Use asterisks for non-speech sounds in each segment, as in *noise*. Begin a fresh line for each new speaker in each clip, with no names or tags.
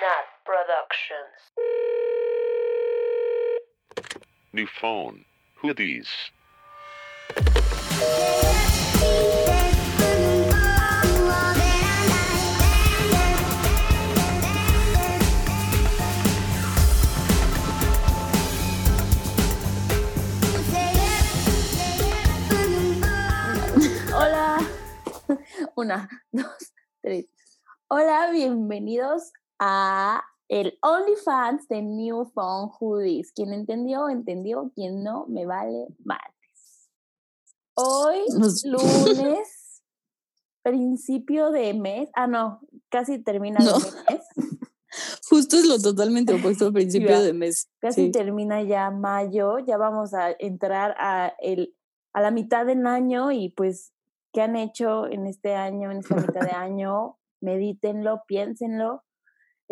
Nat Productions.
New phone. Who are these?
Hola. *laughs* Una, dos, tres. Hola, bienvenidos a el OnlyFans de New Phone Hoodies. Quien entendió, entendió. Quien no, me vale martes. Hoy,
Nos- *laughs*
lunes, principio de mes. Ah, no, casi termina
No.
el mes. *laughs*
Justo es lo totalmente opuesto *laughs* al principio de mes.
Casi
Sí.
termina ya mayo. Ya vamos a entrar a, el, a la mitad del año y pues, ¿qué han hecho en este año, en esta mitad de año? Medítenlo, piénsenlo.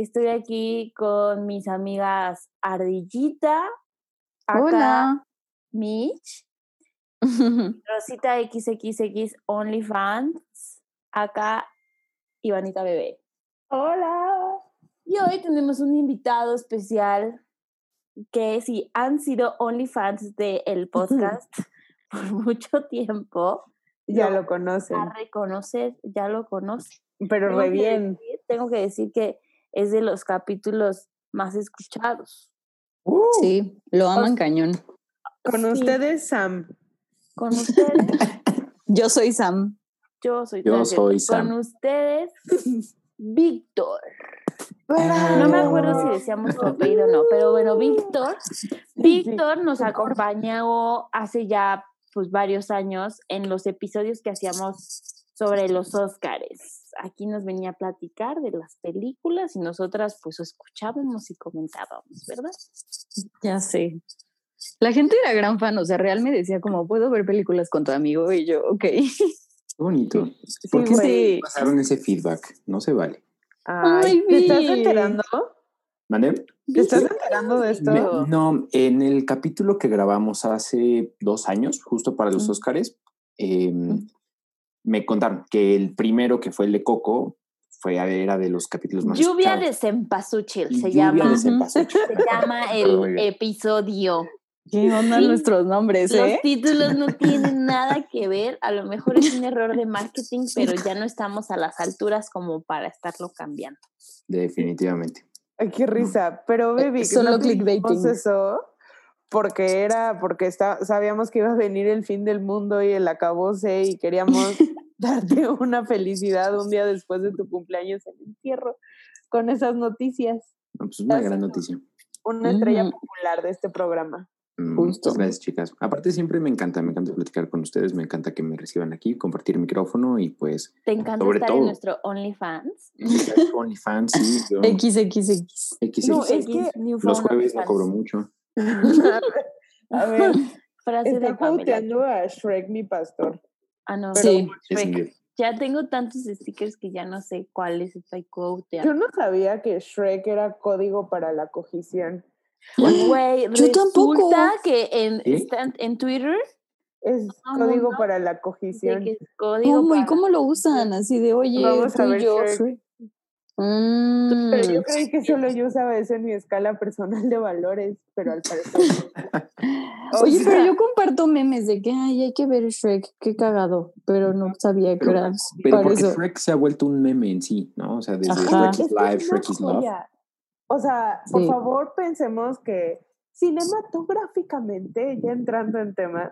Estoy aquí con mis amigas Ardillita, acá
Hola.
Mitch, *laughs* Rosita XXX OnlyFans, acá Ivanita Bebé. Hola. Y hoy tenemos un invitado especial que si han sido OnlyFans del *laughs* podcast *laughs* por mucho tiempo,
Ya
lo
lo conocen,
a reconocer, ya lo conocen.
pero
Tengo
re bien.
decir- tengo que decir que es de los capítulos más escuchados.
Uh,
Sí, lo aman cañón.
Con
Sí,
ustedes, Sam.
Con ustedes, *laughs*
Yo soy Sam.
yo soy
Yo soy Sam.
Con ustedes, *laughs* Víctor. No me acuerdo si decíamos su apellido o no, pero bueno, Víctor. Víctor nos acompañó hace ya pues varios años en los episodios que hacíamos sobre los Óscares. Aquí nos venía a platicar de las películas y nosotras pues escuchábamos y comentábamos, ¿verdad?
Ya sé. La gente era gran fan, o sea, real me decía como, ¿puedo ver películas con tu amigo? Y yo, ok.
Qué bonito. ¿Por qué se pasaron ese feedback? No se vale.
Ay,
Ay,
¿Te estás enterando?
¿Mande?
¿Te estás enterando de esto?
Me- no, en el capítulo que grabamos hace dos años, justo para los. Óscares, eh. Me contaron que el primero, que fue el de Coco, fue, era de los capítulos más
Lluvia
escuchados.
de Cempasúchil se
Lluvia
llama.
de cempasúchil.
Se llama *laughs* el episodio.
¿Qué onda
Sí.
nuestros nombres,
Los
eh?
títulos no tienen *laughs* nada que ver. A lo mejor es un error de marketing, pero ya no estamos a las alturas como para estarlo cambiando.
Definitivamente.
Ay, qué risa. Pero, baby,
Eh, Solo
¿no te dijimos
clickbaiting.
eso porque era, porque está, sabíamos que iba a venir el fin del mundo y el acabose y queríamos *laughs* darte una felicidad un día después de tu cumpleaños en el entierro con esas noticias.
No, pues una gran noticia.
Una estrella
Ujú.
popular de este programa.
Mm,
Justo.
Muchas gracias, chicas. Aparte, siempre me encanta, me encanta platicar con ustedes, me encanta que me reciban aquí, compartir el micrófono y pues,
¿Te encanta
Sobre
estar en
todo.
nuestro OnlyFans? *laughs*
OnlyFans, sí, yo,
XXX.
X,
No,
X.
es que
los jueves no cobro mucho. *laughs*
a ver, *laughs*
Frase de
está
Pamela.
quoteando a Shrek, mi pastor.
Ah, no.
Sí.
Es
Shrek. Ya tengo tantos stickers que ya no sé cuáles estoy quoteando.
Yo no sabía que Shrek era código para la cogición.
Güey, *gasps*
Yo tampoco.
resulta que en,
¿Sí?
en- Twitter
Es
Todo
código
mundo
para la cogición.
que es código
¿Cómo? ¿Y cómo lo usan? Así de, oye,
Vamos
tú
a
y
ver
yo.
Shrek.
Mm.
Pero yo creí que solo yo usaba eso en mi escala personal de valores, pero al parecer. *laughs*
Oye, pero
sea,
yo comparto memes de que ay, hay que ver Shrek, qué cagado, pero no sabía que
Pero-
era
Pero porque
eso.
Shrek se ha vuelto un meme en sí, ¿no? O sea, desde
Ajá.
Shrek is
es una
Shrek is Love.
O sea, por
Sí.
favor, pensemos que cinematográficamente, ya entrando en temas,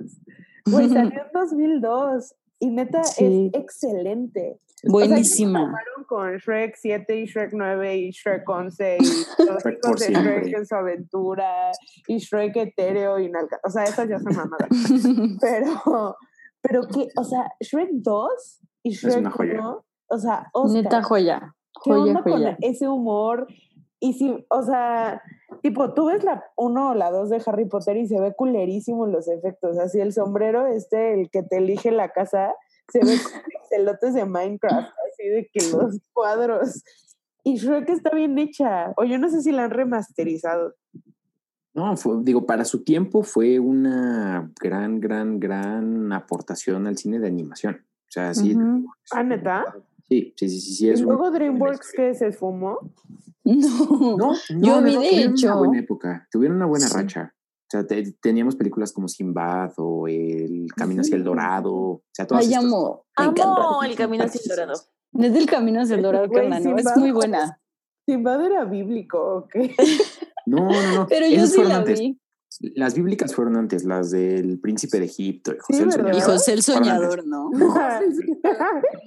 pues salió en *laughs* 2002 y neta
Sí.
es excelente. O sea,
Buenísima.
con Shrek 7 y Shrek 9 y Shrek 11 y los *laughs* hijos de
siempre.
Shrek en su aventura y Shrek etéreo y nalga. O sea, esas ya son mamadas. *laughs* Pero, pero que, o sea, Shrek 2 y Shrek
una joya.
1, o sea, Oscar,
Neta joya.
¿qué
Joya,
onda con
joya.
ese humor? Y si, o sea, tipo, tú ves la 1 o la 2 de Harry Potter y se ve culerísimo los efectos. Así el sombrero este, el que te elige la casa, se ve *laughs* pixelotes de Minecraft, así de que los *laughs* cuadros. Y Shrek está bien hecha. O yo no sé si la han remasterizado.
No, fue- digo, para su tiempo fue una gran, gran, gran aportación al cine de animación. O sea, sí.
Ah, ¿neta?
Sí, sí, sí, sí, sí,
Y
es una-
luego DreamWorks que se esfumó.
No.
No,
Yo vi, de
tuvieron
hecho-
una buena época, tuvieron una buena
Sí.
racha. O sea, te- teníamos películas como Sinbad o El Camino hacia el Dorado. O sea, todas
Ay, amo.
Amo el camino hacia el dorado.
Es del camino hacia el dorado,
Güey,
carnal, ¿no? Es muy
¿cómo
buena.
Sinbad era bíblico, ¿o qué?
No, no, no. *laughs*
Pero yo sí la
antes.
vi.
Las bíblicas fueron antes, las del Príncipe de Egipto. y José
Sí,
el
¿verdad?
Soñador.
Y José el. Soñador, ¿no? *laughs*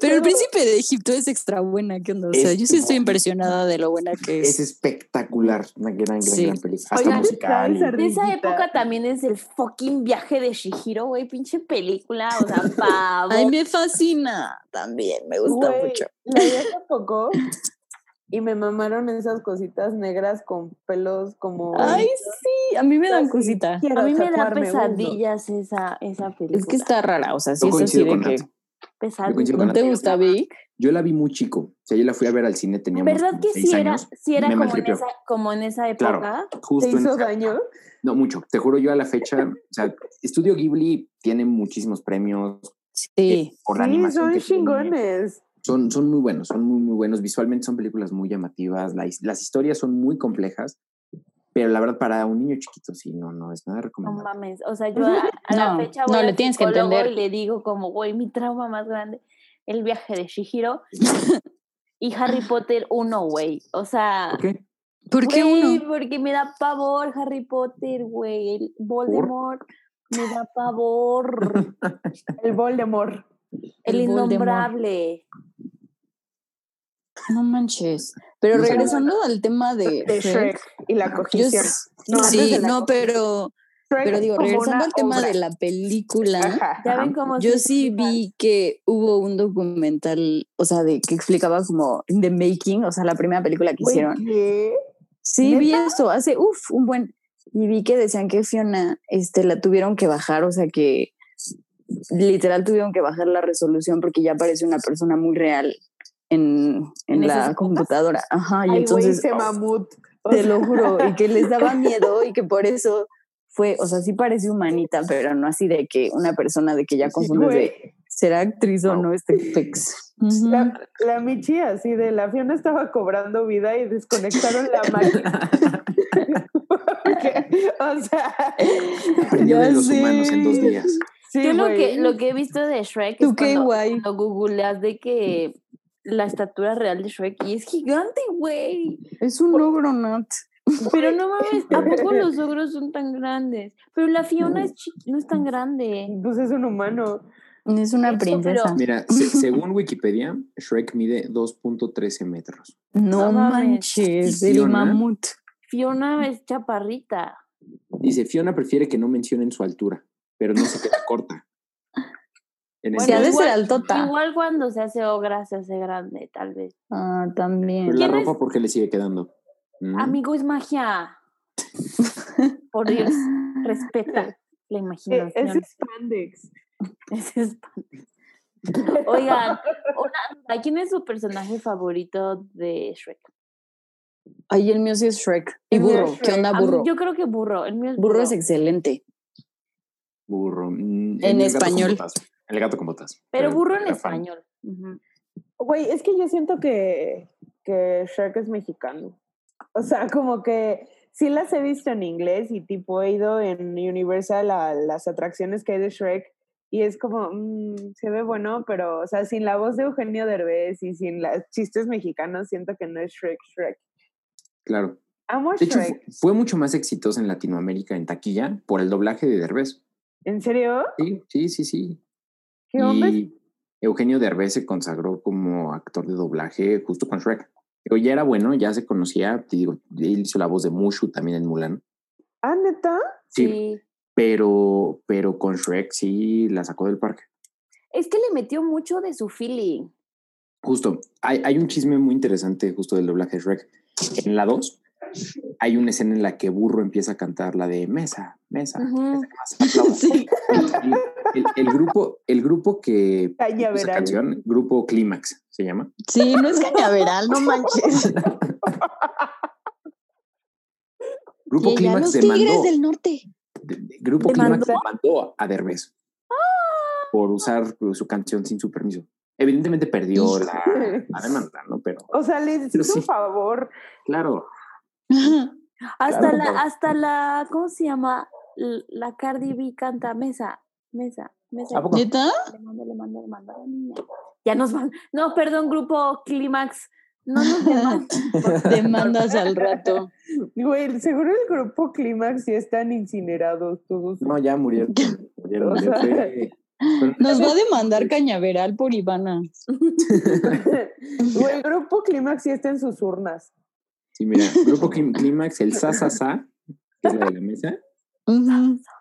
Pero el príncipe de Egipto es extra buena, ¿qué onda? O sea,
Es
yo sí estoy impresionada de lo buena que
Es
es.
espectacular, una gran, gran,
Sí.
gran película. Hasta
Oigan,
musical.
De esa época también es el fucking viaje de Shihiro, güey, pinche película, o sea, *laughs* pavo.
Ay, me fascina. También, me gusta mucho.
La vi hace poco *laughs* y me mamaron esas cositas negras con pelos como...
Ay, sí, a mí me dan
Así,
cosita.
quiero
A mí me da
tatuarme uno.
pesadillas esa, esa película.
Es que está rara, o sea, sí
Yo
es así
coincido
de
con
que.
Pesadillas.
¿No te gusta, Vic?
Yo la vi muy chico. O sea, yo la fui a ver al cine, teníamos
¿Verdad que
seis
sí era,
años.
sí era
Me
como, en esa, como en esa época?
Claro,
¿Te
justo en
hizo
esa-
daño?
No, mucho. Te juro, yo a la fecha, *laughs* o sea, Estudio Ghibli tiene muchísimos premios
Sí.
por la
Sí,
animación.
son
que tiene. Son, son muy buenos, son muy, muy buenos. Visualmente son películas muy llamativas. la las historias son muy complejas, pero la verdad, para un niño chiquito, sí, no, no es nada
No
recomendable.
mames, o sea, yo a, a la
No,
fecha
no,
voy
le
al
tienes que entender.
y le digo como, güey, mi trauma más grande, el viaje de Shihiro *laughs* y Harry Potter 1, güey. O sea,
¿Por qué?
¿Por qué
güey,
uno?
porque me da pavor Harry Potter, güey. El Voldemort me da pavor. *laughs*
El Voldemort.
El innombrable.
No manches. Pero
No
regresando al tema de,
De Shrek y la
yo
cogición.
s-
No,
sí,
la
no, pero,
Shrek
pero digo, regresando al tema
obra.
de la película,
Ajá.
¿Ya ven cómo
yo sí vi que hubo un documental, o sea, de que explicaba como in the making, o sea, la primera película que hicieron.
¿qué?
Sí, vi eso hace, uff, un buen. Y vi que decían que Fiona este, la tuvieron que bajar, o sea que literal tuvieron que bajar la resolución porque ya parece una persona muy real en, en
¿En
la computadora. Ajá, y
Ay,
entonces,
ese mamut.
Te
sea,
lo juro, y que les daba *laughs* miedo y que por eso fue, o sea, sí parece humanita, pero no así de que una persona de que ya
sí,
confundes de será actriz o no este pex. Ujú.
La, la Michi así de la Fiona estaba cobrando vida y desconectaron la máquina. *laughs* *laughs* Porque, o sea,
Aprendió
Ya
de los
sé.
humanos en dos días.
Sí,
Yo lo que, lo que he visto de Shrek es cuando, cuando googleas de que la estatura real de Shrek y es gigante, güey.
Es un logro, Nat.
Pero *laughs* no mames, ¿a poco los ogros son tan grandes? Pero la Fiona es chiqui- no es tan grande.
Pues es un humano.
Es una
Eso,
princesa.
pero-
Mira, *laughs* se- según Wikipedia, Shrek mide 2.13 metros.
No,
No mames.
manches, el mamut.
Fiona es chaparrita.
Dice, Fiona prefiere que no mencionen su altura, pero no se queda corta. En
Bueno,
Sí, ha de
ese-
ser altota.
Igual cuando se hace ogra se hace grande, tal vez.
Ah, también.
pero la
¿Quién
ropa,
es?
¿por qué le sigue quedando? ¿Mm?
Amigo, es magia. *laughs* Por Dios, respeta la
Eh,
imaginación.
Es spandex.
Ese es pan- Oigan, ¿quién es su personaje favorito de Shrek?
Ay, el mío sí es Shrek. Y
El
burro. ¿Qué onda,
mí-
burro?
yo creo que burro. El mío es
Burro
burro.
es excelente.
Burro. Mm,
En
el gato con
español.
botas. El gato con botas.
Pero burro en español.
Güey, es que yo siento que, que Shrek es mexicano. O sea, como que sí las he visto en inglés y tipo he ido en Universal a las atracciones que hay de Shrek y es como, mm, se ve bueno, pero, o sea, sin la voz de Eugenio Derbez y sin los chistes mexicanos, siento que no es Shrek, Shrek.
Claro.
Amo a
De hecho,
Shrek.
fu- fue mucho más exitosa en Latinoamérica, en taquilla, por el doblaje de Derbez.
¿En serio?
Sí, sí, sí, sí.
¿Qué?
Y Eugenio Derbez se consagró como actor de doblaje justo con Shrek. Pero ya era bueno, ya se conocía, te digo, él hizo la voz de Mushu también en Mulan.
Ah, neta.
Sí,
Sí.
pero, pero con Shrek sí la sacó del parque.
Es que le metió mucho de su feeling.
Justo, hay, hay un chisme muy interesante justo del doblaje de Shrek. En la 2 hay una escena en la que Burro empieza a cantar la de Mesa, Mesa. Mesa, que más aplauda". *laughs*
Sí.
Y el, el grupo, el grupo que esa canción, grupo Clímax se llama.
Sí, no es cañaveral, no manches. *laughs*
Grupo Clímax demandó,
tigres del norte.
de- de- Grupo. Clímax demandó a Derbez por usar su canción sin su permiso. Evidentemente perdió la, la demanda, ¿no? Pero
O sea, les
Pero
hizo
sí.
un favor.
claro, *laughs*
Hasta
Claro,
la, hasta la, ¿cómo se llama? La Cardi B canta Mesa, Mesa, Mesa.
¿A poco?
¿Neta?
Le mando, le mando, le mando a la niña. Ya nos van. No, perdón, grupo Clímax. No nos demandan. *laughs*
Demandas al rato.
Güey, seguro el grupo Clímax ya están incinerados todos.
no, ya murieron.
O *laughs*
Nos va a demandar Cañaveral por Ivana.
Güey, el grupo Clímax ya está en sus urnas.
Sí, mira, Grupo Clí- Clímax, el Sasasa, que es la de la mesa,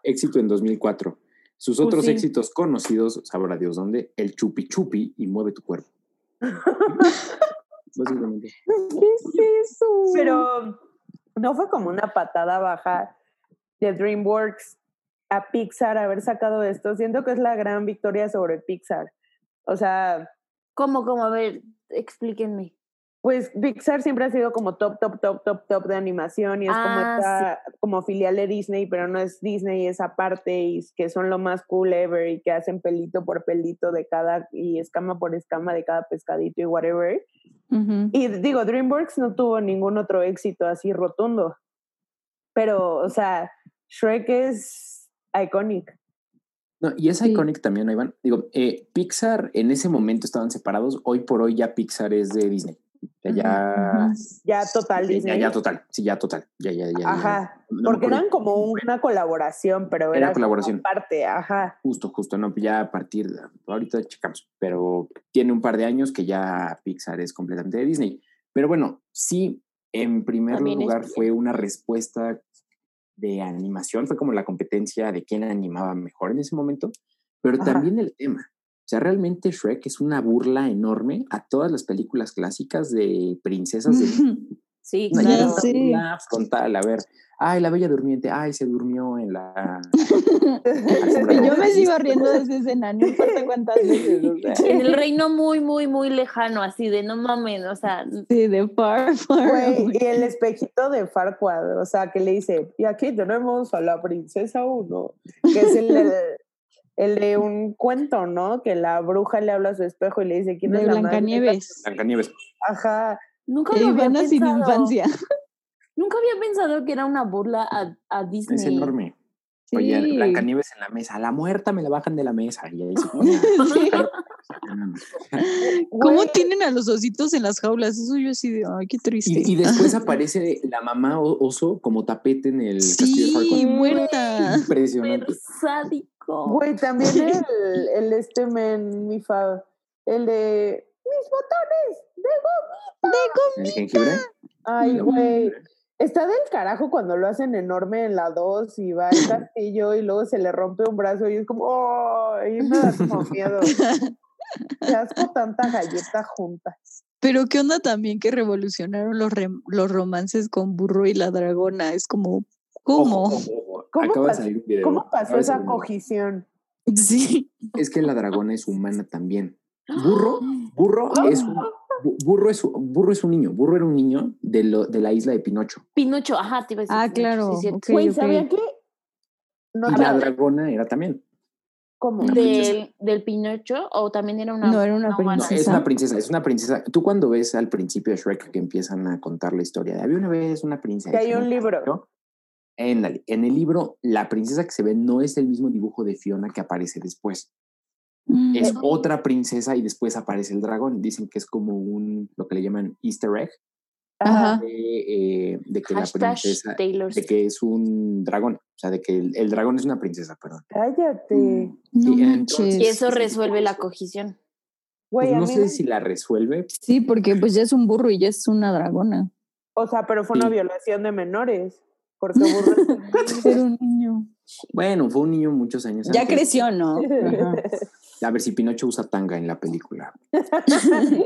éxito en 2004. Sus otros
sí.
éxitos conocidos, sabrá Dios dónde, el Chupi Chupi y Mueve tu cuerpo. *laughs* Básicamente.
¿Qué es eso? Pero no fue como una patada baja de DreamWorks a Pixar haber sacado esto. Siento que es la gran victoria sobre Pixar. O sea,
¿Cómo, cómo? A ver, explíquenme.
Pues Pixar siempre ha sido como top, top, top, top, top de animación y es como
Ah,
esta, como filial de Disney, pero no es Disney, es aparte y es que son lo más cool ever y que hacen pelito por pelito de cada y escama por escama de cada pescadito y whatever. Y digo, DreamWorks no tuvo ningún otro éxito así rotundo. Pero, o sea, Shrek es iconic.
No, y es
Sí.
iconic también, Iván. Digo, eh, Pixar en ese momento estaban separados. Hoy por hoy ya Pixar es de Disney. Ya, ya.
Ya total
ya,
Disney.
ya total. Sí, ya total. Ya, ya, ya. ya.
Ajá.
No
Porque eran como una colaboración, pero
Era
era,
colaboración.
aparte, ajá.
Justo, justo, no, ya a partir de, ahorita checamos, pero tiene un par de años que ya Pixar es completamente de Disney. Pero bueno, sí, en primer
También
lugar fue una respuesta de animación, fue como la competencia de quién animaba mejor en ese momento, pero
Ajá.
también el tema. O sea, realmente Shrek es una burla enorme a todas las películas clásicas de princesas de *laughs*
Sí,
y
claro.
es una frontal, a ver, ay, la bella durmiente, ay, se durmió en la... *laughs*
Y yo me sigo riendo de ese escenario, no importa cuántas *laughs* veces. O sea,
En el reino muy, muy, muy lejano, así de no mames, o sea,
sí, de far, far. Away.
y el espejito de Farquaad, o sea, que le dice, y aquí tenemos a la princesa uno, que es el, el, de un cuento, ¿no? Que la bruja le habla a su espejo y le dice, ¿quién
De
es la
Blancanieves.
Blancanieves.
Ajá.
nunca lo había
Ivana sin
pensado.
infancia. *laughs*
Nunca había pensado que era una burla a, a Disney.
Es enorme. Oye,
Sí.
Blancanieves en la mesa, a la muerta me la bajan de la mesa. Y ahí se *laughs*
Sí. *laughs* ¿Cómo tienen a los ositos en las jaulas? Eso yo así de, ay, qué triste.
y, y después aparece la mamá oso como tapete en el castillo de
sí, muerta.
Impresionante.
Güey, también *laughs* el, el este men, mi fa, el de mis botones de
¿El jengibre?
Ay, güey. Está del carajo cuando lo hacen enorme en la 2 y va al *laughs* castillo y luego se le rompe un brazo y es como, ¡oh! Y me da como miedo. *laughs* Qué asco tanta galleta junta.
Pero qué onda también que revolucionaron los, los romances con Burro y la Dragona. Es como, ¿cómo?
Ojo.
¿Cómo
Acaba de
pas-
salir un video.
¿Cómo
Acaba
pasó esa cogición?
Sí.
Es que la dragona es humana también. *gasps* Burro, burro es un, bu- burro es, burro es un niño. Burro era un niño de, lo, de la isla de Pinocho.
Pinocho, ajá, te iba a decir.
Ah, claro,
sí,
¿sabían que? No,
Y
te-
la dragona era también.
¿Cómo?
Una princesa.
Del, del Pinocho, o también era una.
No, era una
humana?
No, es
princesa.
una princesa, es una princesa. Tú cuando ves al principio de Shrek que empiezan a contar la historia de había una vez una princesa.
Que hay un
¿no? En, la- en el libro, la princesa que se ve no es el mismo dibujo de Fiona que aparece después.
Mm.
Es otra princesa y después aparece el dragón. Dicen que es como un, lo que le llaman easter egg,
Ajá.
de, eh, de que la
Hashtag
princesa,
Taylor
de que es un dragón. O sea, de que el, el dragón es una princesa, perdón.
Cállate.
No
Sí,
manches.
entonces-
Y eso resuelve la cogición.
Güey,
Pues
a
no sé
me-
si la resuelve.
Sí, porque pues ya es un burro y ya es una dragona.
O sea, pero fue una
Sí.
violación de menores. Porque burro. *laughs*
Era un niño.
Bueno, fue un niño muchos años
Ya
antes.
creció, ¿no? Ajá. *laughs*
A ver si Pinocho usa tanga en la película.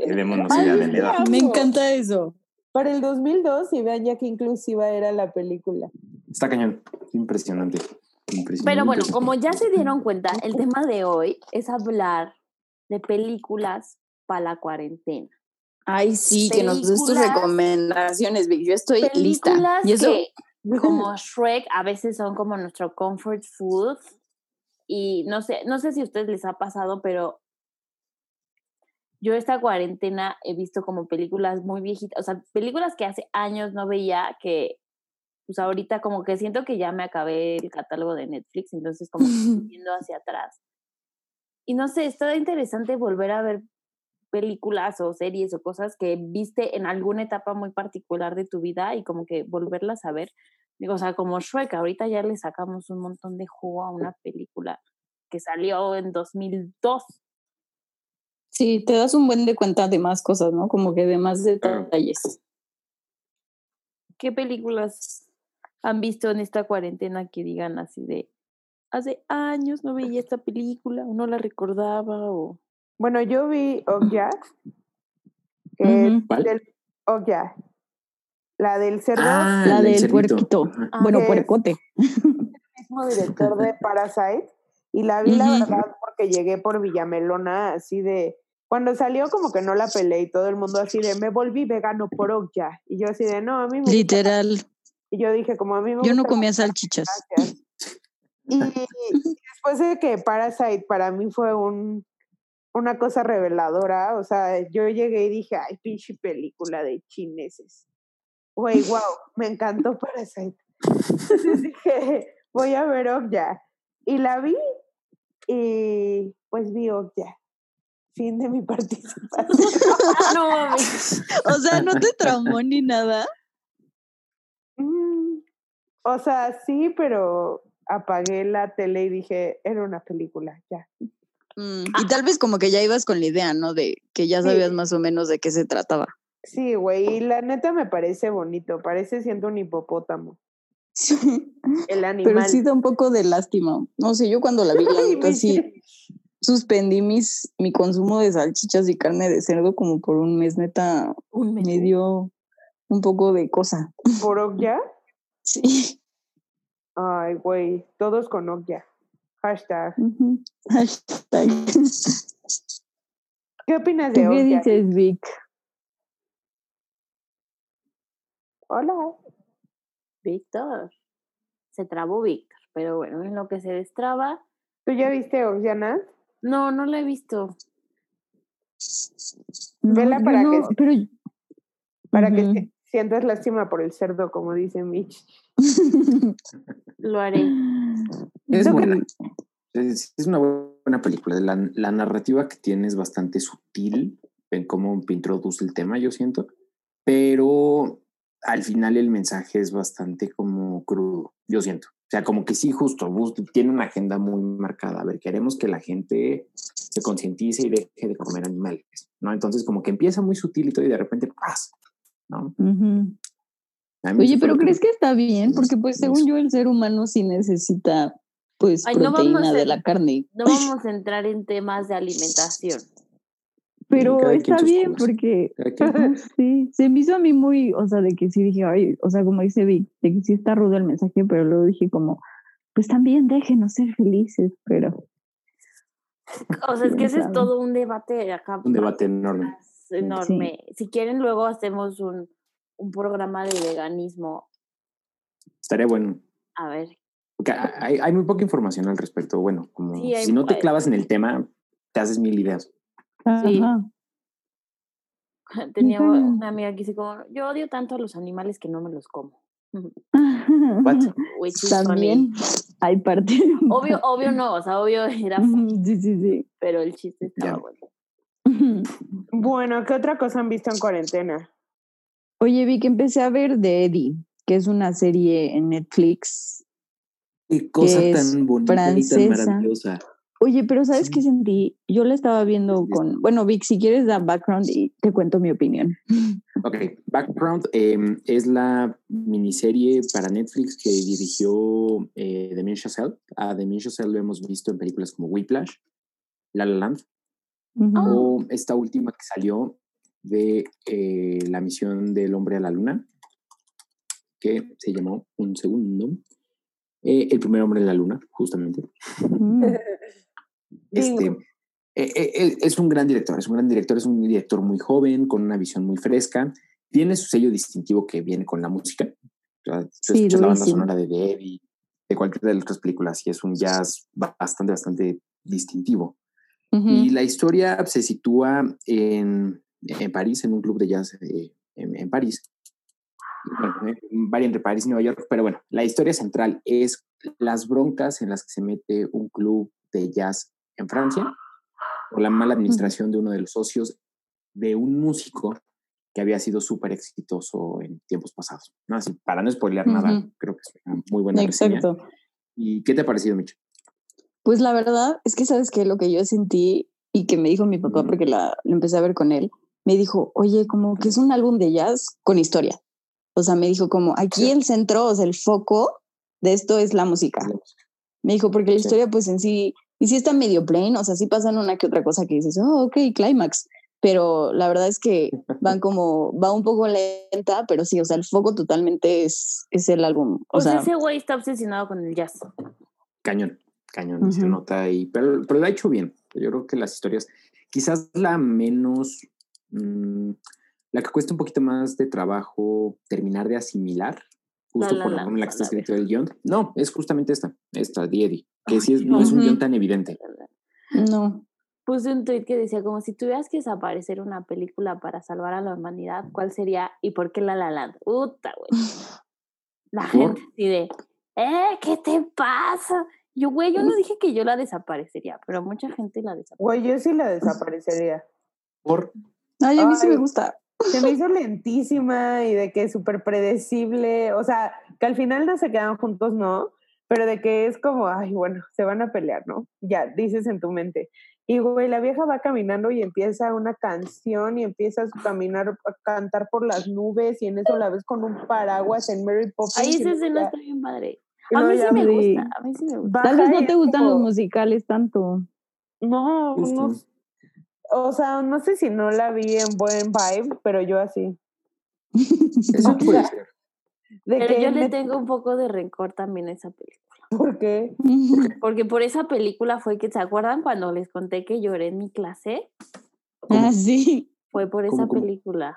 Démonos idea de edad.
Me encanta eso.
Para el 2002, y vean ya que inclusiva era la película.
Está cañón. Impresionante. Impresionante.
Pero bueno, como ya se dieron cuenta, el tema de hoy es hablar de películas para la cuarentena.
Ay, sí, que nos des tus recomendaciones, Vic. Yo estoy lista.
Películas
Y eso,
que, como Shrek, a veces son como nuestro comfort food. Y no sé, no sé si a ustedes les ha pasado, pero yo esta cuarentena he visto como películas muy viejitas, o sea, películas que hace años no veía, que pues ahorita como que siento que ya me acabé el catálogo de Netflix, entonces como que *laughs* viendo hacia atrás. Y no sé, está interesante volver a ver películas o series o cosas que viste en alguna etapa muy particular de tu vida y como que volverlas a ver. Digo, o sea, como Shrek, ahorita ya le sacamos un montón de jugo a una película que salió en 2002.
Sí, te das un buen de cuenta de más cosas, ¿no? Como que de más detalles.
¿Qué películas han visto en esta cuarentena que digan así de hace años no veía esta película o no la recordaba o
Bueno, yo vi Okja, que
Ujú.
es
¿Cuál?
del Okja, la del cerdo,
Ah,
La
el
del puerquito.
Ajá.
Bueno,
que es-
puercote.
mismo director de *laughs* Parasite, y la vi, la verdad, porque llegué por Villamelona, así de. Cuando salió, como que no la peleé y todo el mundo así de me volví vegano por Okja. Y yo así de no, a mí me gusta la-".
Literal.
Y yo dije, como a mí me
Yo no comía salchichas.
Gracias. Y después de que Parasite para mí fue un, una cosa reveladora, o sea, yo llegué y dije, ay, pinche película de chineses. Güey, wow, me encantó Parasite. Entonces dije, *laughs* voy a ver Okja. Y la vi y pues vi Okja. Fin de mi *laughs* participación.
no mames. *laughs*
O sea, no te traumó ni nada.
Mm, o sea, sí, pero apagué la tele y dije, era una película, ya.
Mm, y tal vez como que ya ibas con la idea, ¿no? De que ya
Sí.
sabías más o menos de qué se trataba.
Sí, güey, y la neta me parece bonito, parece siendo un hipopótamo,
Sí.
el animal.
Pero sí da un poco de lástima. No sé, yo cuando la vi, la neta, sí suspendí mis, mi consumo de salchichas y carne de cerdo como por un mes, neta,
Un
me dio un poco de cosa.
¿Por *laughs* Okja?
Sí.
Ay, güey, todos con Okja. Hashtag.
Ujú. Hashtag.
¿Qué opinas
¿Tú
de
qué dices, Vic?
Hola.
Víctor. Se trabó Víctor, pero bueno, en lo que se destraba.
¿Tú ya viste Okja,
No, no la he visto.
Vela para que
no,
se-
pero
Para que sientas lástima por el cerdo, como dice Mitch. *laughs*
Lo haré.
Es
¿Tú qué
buena. Es, es una buena película. La, la narrativa que tiene es bastante sutil en cómo introduce el tema, yo siento. Pero al final el mensaje es bastante como crudo, yo siento. O sea, como que sí, justo, tiene una agenda muy marcada. A ver, queremos que la gente se concientice y deje de comer animales, ¿no? Entonces, como que empieza muy sutil y todo, y de repente pasa, ¿no? A mí
Oye, pero ¿crees que está bien? Porque pues según yo el ser humano sí necesita pues
Ay, no vamos
proteína
a-
de la carne.
No vamos a entrar en temas de alimentación. *laughs*
Pero está bien
cosas.
porque *laughs* sí, se me hizo a mí muy, o sea, de que sí dije, ay, o sea, como dice Vic, de que sí está rudo el mensaje, pero luego dije como, pues también déjenos ser felices, pero
O sea, es que
¿Quién *laughs*
ese es todo un debate acá.
un debate enorme.
enorme. Si quieren, luego hacemos un, un programa de veganismo.
Estaría bueno.
A ver,
Porque hay, hay muy poca información al respecto. Bueno, como
Sí,
si no te clavas en el tema, te haces mil ideas.
Sí.
ajá. *laughs*
tenía una amiga que dice como, yo odio tanto a los animales que no me los como. *laughs*
What?
Which is funny.
También hay parte.
Obvio, obvio no, o sea, obvio era,
Sí, sí, sí.
pero el chiste estaba
Ya.
bueno. *laughs*
Bueno, ¿qué otra cosa han visto en cuarentena?
Oye, vi que empecé a ver The Eddie, que es una serie en Netflix.
Qué cosa
Que es
tan bonita y tan maravillosa.
Oye, pero ¿sabes qué sentí? Yo la estaba viendo con, bueno, Vic, si quieres dar background y te cuento mi opinión. *laughs*
Ok, Background eh, es la miniserie para Netflix que dirigió eh, Damien Chazelle. A Damien Chazelle lo hemos visto en películas como Whiplash, La La Land, o esta última que salió de eh, la misión del hombre a la luna, que se llamó Un Segundo. Eh, el primer hombre en la luna, justamente.
Mm. *laughs*
Este, eh, es un gran director, es un gran director, es un director muy joven, con una visión muy fresca. Tiene su sello distintivo que viene con la música. O sea,
Sí,
escuchas la banda sonora de The Eddie, de cualquiera de las otras películas, y es un jazz bastante, bastante distintivo.
Ujú.
Y la historia se sitúa en, en París, en un club de jazz eh, en, en París. Bueno, varía entre París y Nueva York, pero bueno, la historia central es las broncas en las que se mete un club de jazz en Francia por la mala administración de uno de los socios de un músico que había sido súper exitoso en tiempos pasados. ¿no? Así, para no spoilear nada, creo que es una muy buena reseña.
Exacto.
¿Y qué te ha parecido, Micho?
Pues la verdad es que sabes que lo que yo sentí y que me dijo mi papá porque la, lo empecé a ver con él, me dijo, oye, como que es un álbum de jazz con historia. O sea, me dijo como aquí el centro, o sea, el foco de esto es la música. Me dijo, porque la
Sí.
historia pues en sí, y sí está medio plain, o sea, sí pasan una que otra cosa que dices, oh, ok, clímax. Pero la verdad es que van como, va un poco lenta, pero sí, o sea, el foco totalmente es, es el álbum. O
O sea,
sea,
ese güey está obsesionado con el jazz.
Cañón, cañón, y se
Ujú.
nota ahí, pero, pero lo ha hecho bien. Yo creo que las historias, quizás la menos, mm, la que cuesta un poquito más de trabajo terminar de asimilar, justo
La
por
La
la forma en la que está escrito el guion. No, es justamente esta, esta, Eddie, que sí es, no es un guion tan evidente.
no.
Puse un tweet que decía como si tuvieras que desaparecer una película para salvar a la humanidad, ¿cuál sería y por qué La La Land? Puta, güey. *laughs* La
¿Por?
gente así de, ¿eh? ¿Qué te pasa? Yo, güey, yo no dije que yo la desaparecería, pero mucha gente la desaparece.
Güey, yo sí la desaparecería.
Por,
Ay, a mí sí me gusta.
Se me hizo lentísima y de que es súper predecible. O sea, que al final no se quedan juntos, no. Pero de que es como, ay, bueno, se van a pelear, ¿no? Ya, dices en tu mente. Y, güey, la vieja va caminando y empieza una canción y empiezas a caminar, a cantar por las nubes y en eso la ves con un paraguas en Mary Poppins.
Ahí esa
luego
escena está bien padre. A mí sí me gusta, a mí sí me gusta.
Tal vez no te gustan los musicales tanto.
No,
Justo.
no. O sea, no sé si no la vi en buen vibe, pero yo así. *laughs*
eso
O
puede
sea,
ser.
De
Pero
que
yo le
me-
tengo un poco de rencor también a esa película.
¿Por qué? *laughs*
Porque por esa película fue que, ¿se acuerdan cuando les conté que lloré en mi clase?
ah, sí.
Fue por esa película.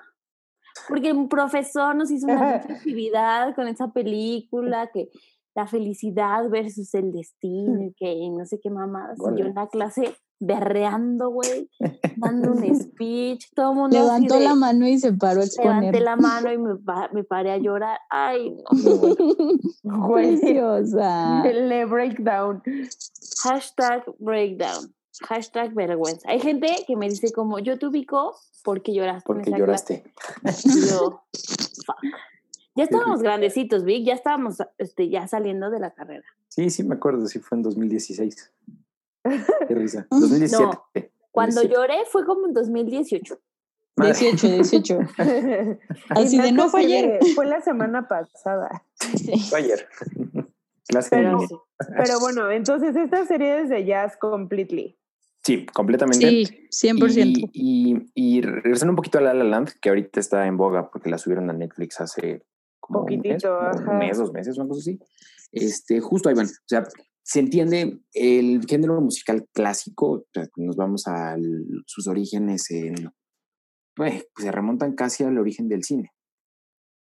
Porque un profesor nos hizo una *laughs* actividad con esa película, que la felicidad versus el destino, y que no sé qué mamadas. Yo en la clase berreando, güey, dando un *laughs* speech, todo el mundo
Levantó
de,
la mano y se paró a exponer.
levanté la mano y me, *laughs* me paré a llorar. Ay, no, *laughs* güey.
Preciosa.
Le breakdown.
Hashtag breakdown. Hashtag vergüenza. Hay gente que me dice como, yo te ubico porque lloraste.
Porque lloraste.
clase". Y yo, fuck. Ya estábamos grandecitos, Vic, ya estábamos este, ya saliendo de la carrera.
Sí, sí, me acuerdo, sí fue en 2016. Qué risa. 2017. *laughs*
No, Cuando
2017.
lloré fue como en 2018.
Madre.
18, 18. *laughs* Así de, no fue ayer.
Fue la semana pasada.
Sí.
Fue ayer. *laughs* Clase de
Pero, pero bueno, entonces esta serie es de jazz completely.
Sí, completamente.
Sí, 100%.
Y, y, y regresando un poquito a La La Land, que ahorita está en boga porque la subieron a Netflix hace como un mes,
Poquitito, ajá.
un mes, dos meses, una cosa así. Este, justo ahí van. O sea, se entiende el género musical clásico, nos vamos a sus orígenes en, pues, se remontan casi al origen del cine.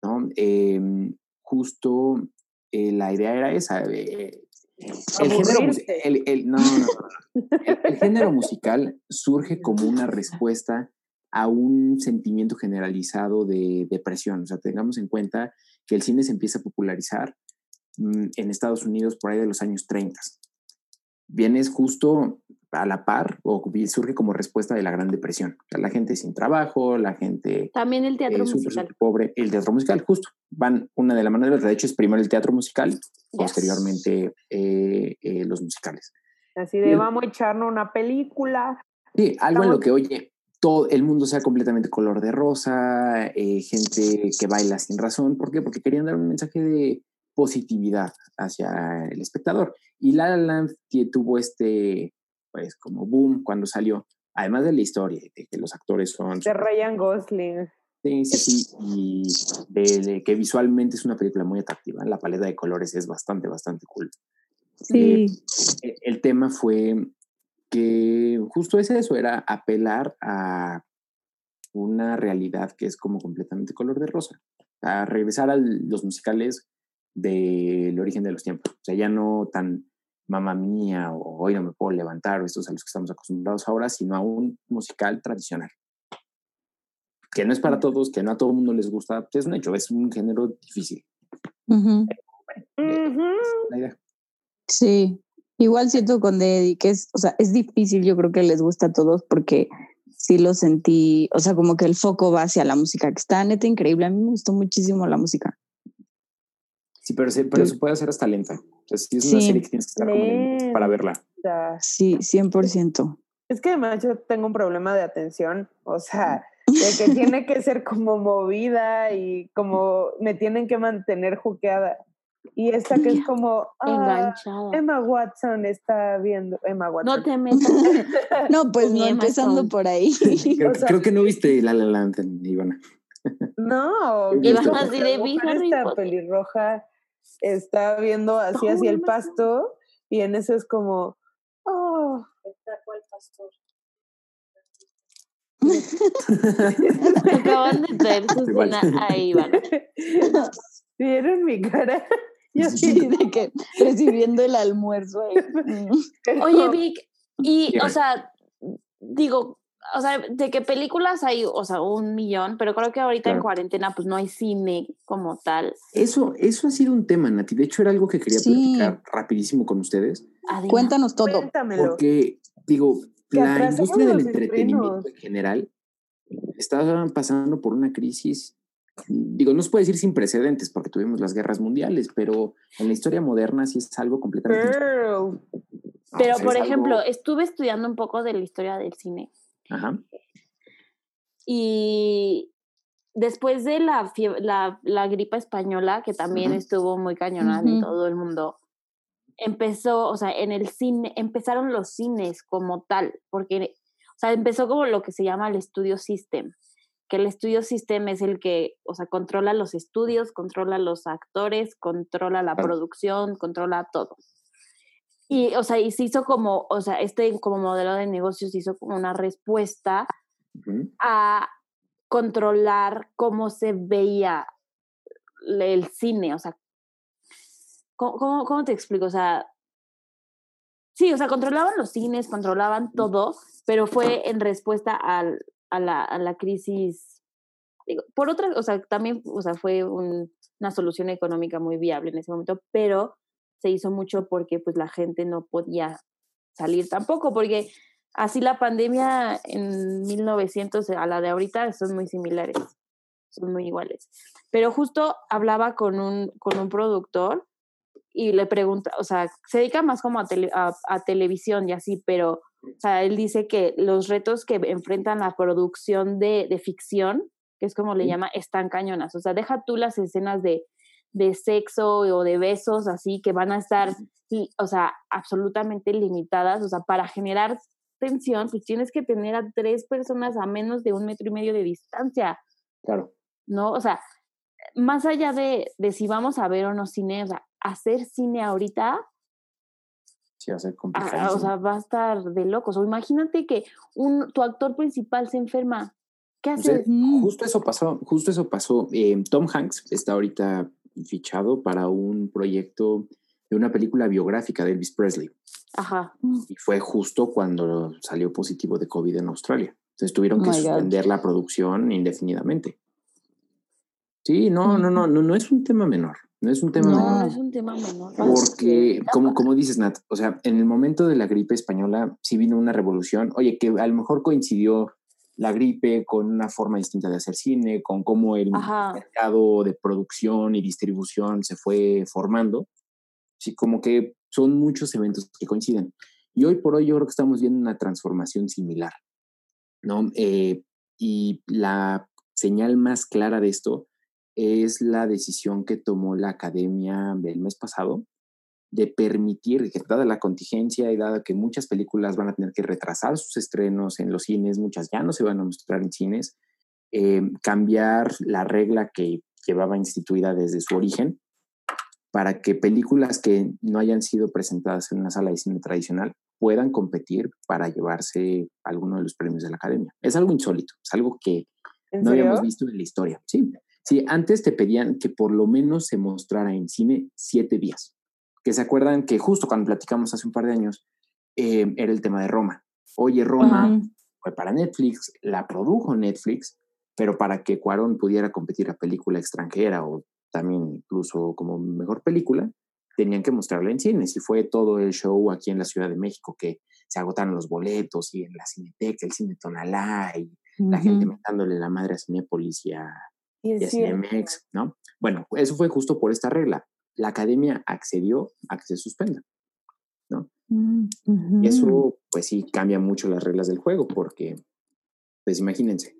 ¿no? Em, justo eh, la idea era esa. eh, el género, el- el- no, no, no, no. El- el género *laughs* musical surge como una respuesta a un sentimiento generalizado de depresión. O sea, tengamos en cuenta que el cine se empieza a popularizar en Estados Unidos por ahí de los años 30. Vienes justo a la par o surge como respuesta de la Gran Depresión. O sea, la gente sin trabajo, la gente
También el teatro
eh,
musical.
súper pobre, el teatro musical, justo. Van una de la mano de la otra. De hecho, es primero el teatro musical, posteriormente eh, eh, los musicales.
Así de vamos a echarnos una película.
Sí, algo en lo
Estamos-
que, oye, todo el mundo sea completamente color de rosa, eh, gente que baila sin razón. ¿Por qué? Porque querían dar un mensaje de positividad hacia el espectador. Y La La Land tuvo este, pues, como boom cuando salió. Además de la historia, de que los actores son...
De Ryan Gosling.
Sí, sí, sí, y de, de que visualmente es una película muy atractiva. La paleta de colores es bastante, bastante cool.
Sí.
E- El tema fue que justo es eso, era apelar a una realidad que es como completamente color de rosa, a regresar a los musicales del origen de los tiempos, o sea, ya no tan Mamma Mía o Hoy no me puedo levantar o estos a los que estamos acostumbrados ahora, sino a un musical tradicional. Que no es para todos, que no a todo el mundo les gusta, pues es un hecho, es un género difícil.
Ujú.
La idea.
Sí, igual siento con Deddy que es, o sea, es difícil, yo creo que les gusta a todos porque sí lo sentí, o sea, como que el foco va hacia la música, que está neta increíble, a mí me gustó muchísimo la música.
Sí, pero, se, pero
Sí.
se puede hacer hasta lenta. O sea, sí es una
Sí.
serie que tienes que estar como para verla.
Sí, 100%.
Es que además yo tengo un problema de atención, o sea, de que *laughs* tiene que ser como movida y como me tienen que mantener juqueada. Y esta que es como, ah,
Enganchada.
Emma Watson está viendo, Emma Watson.
No te metas. *laughs*
No, pues no, empezando por ahí. *laughs*
Creo,
O sea-
creo que no viste La La Land, Ivana.
No,
Y vas
así de, "Vi
esta
Potter".
pelirroja está viendo así hacia el pasto y en eso es como, oh, *laughs*
Acaban de traer su
Igual.
cena ahí, van. *laughs*
¿vieron mi cara? *laughs* Yo
Sí,
sí,
de que recibiendo el almuerzo ahí. Mm.
Oye, Vic, y, o sea, digo, o sea, de qué películas hay, o sea, un millón, pero creo que ahorita en cuarentena, pues no hay cine como tal.
Eso, eso ha sido un tema, Nati. De hecho, era algo que quería
Sí.
platicar rapidísimo con ustedes.
Adina.
Cuéntanos todo.
cuéntamelo.
Porque, digo, la industria del entretenimiento
estrenos.
en general está pasando por una crisis, digo, no se puede decir sin precedentes, porque tuvimos las guerras mundiales, pero en la historia moderna sí es algo completamente...
Pero,
o sea,
por
es
ejemplo,
algo-
estuve estudiando un poco de la historia del cine
Ajá.
y después de la, la, la gripa española, que también estuvo muy cañonada en todo el mundo, empezó, o sea, en el cine, empezaron los cines como tal, porque, o sea, empezó como lo que se llama el estudio system, que el estudio system es el que, o sea, controla los estudios, controla los actores, controla la producción, controla todo. Y, o sea, y se hizo como, o sea, este como modelo de negocios hizo como una respuesta a controlar cómo se veía el cine, o sea, ¿cómo, cómo, cómo te explico? O sea, sí, o sea, controlaban los cines, controlaban todo, pero fue en respuesta al, a, la, a la crisis. digo, por otra, o sea, también, o sea, fue un- una solución económica muy viable en ese momento, pero se hizo mucho porque pues la gente no podía salir tampoco, porque así la pandemia en 1900 a la de ahorita son muy similares, son muy iguales. Pero justo hablaba con un, con un productor y le pregunta, o sea, se dedica más como a, tele- a, a televisión y así, pero, o sea, él dice que los retos que enfrentan la producción de, de ficción, que es como le llama, están cañonas. O sea, deja tú las escenas de, de sexo o de besos, así, que van a estar, o sea, absolutamente limitadas. O sea, para generar tensión, pues tienes que tener a tres personas a menos de un metro y medio de distancia.
Claro.
¿no? O sea, más allá de, de si vamos a ver o no cine, o sea, hacer cine ahorita,
Sí, va a ser
ah,
complicado.
o sea, va a estar de locos. O imagínate que un, tu actor principal se enferma. ¿Qué
O sea,
haces?
Justo eso pasó, justo eso pasó. Eh, Tom Hanks está ahorita fichado para un proyecto de una película biográfica de Elvis Presley.
Ajá.
Y fue justo cuando salió positivo de COVID en Australia. Entonces tuvieron
Oh
que
God.
suspender la producción indefinidamente. Sí, no, no, no, no, no es un tema menor. No es un tema
No,
menor.
no es un tema menor.
Porque, como, como dices, Nat, o sea, en el momento de la gripe española sí vino una revolución. Oye, que a lo mejor coincidió la gripe con una forma distinta de hacer cine, con cómo el
Ajá.
mercado de producción y distribución se fue formando. Sí, como que son muchos eventos que coinciden. Y hoy por hoy yo creo que estamos viendo una transformación similar, ¿no? Eh, y la señal más clara de esto es la decisión que tomó la academia el mes pasado de permitir, que dada la contingencia y dada que muchas películas van a tener que retrasar sus estrenos en los cines, muchas ya no se van a mostrar en cines, eh, cambiar la regla que llevaba instituida desde su origen para que películas que no hayan sido presentadas en una sala de cine tradicional puedan competir para llevarse alguno de los premios de la academia. Es algo insólito, es algo que
¿En
no
serio?
habíamos visto en la historia. Sí, sí, antes te pedían que por lo menos se mostrara en cine siete días. Que se acuerdan que justo cuando platicamos hace un par de años, eh, era el tema de Roma. Oye, Roma
Ujú.
fue para Netflix, la produjo Netflix, pero para que Cuarón pudiera competir a película extranjera o también incluso como mejor película, tenían que mostrarla en cines y fue todo el show aquí en la Ciudad de México que se agotaron los boletos y en la Cineteca, el Cine Tonalá y la gente metándole la madre a Cinépolis y a,
Y
a. Cinemex, ¿no? Bueno, eso fue justo por esta regla. La academia accedió a que se suspenda.
Mm,
Y
ujú.
eso, pues sí, cambia mucho las reglas del juego, porque, pues imagínense,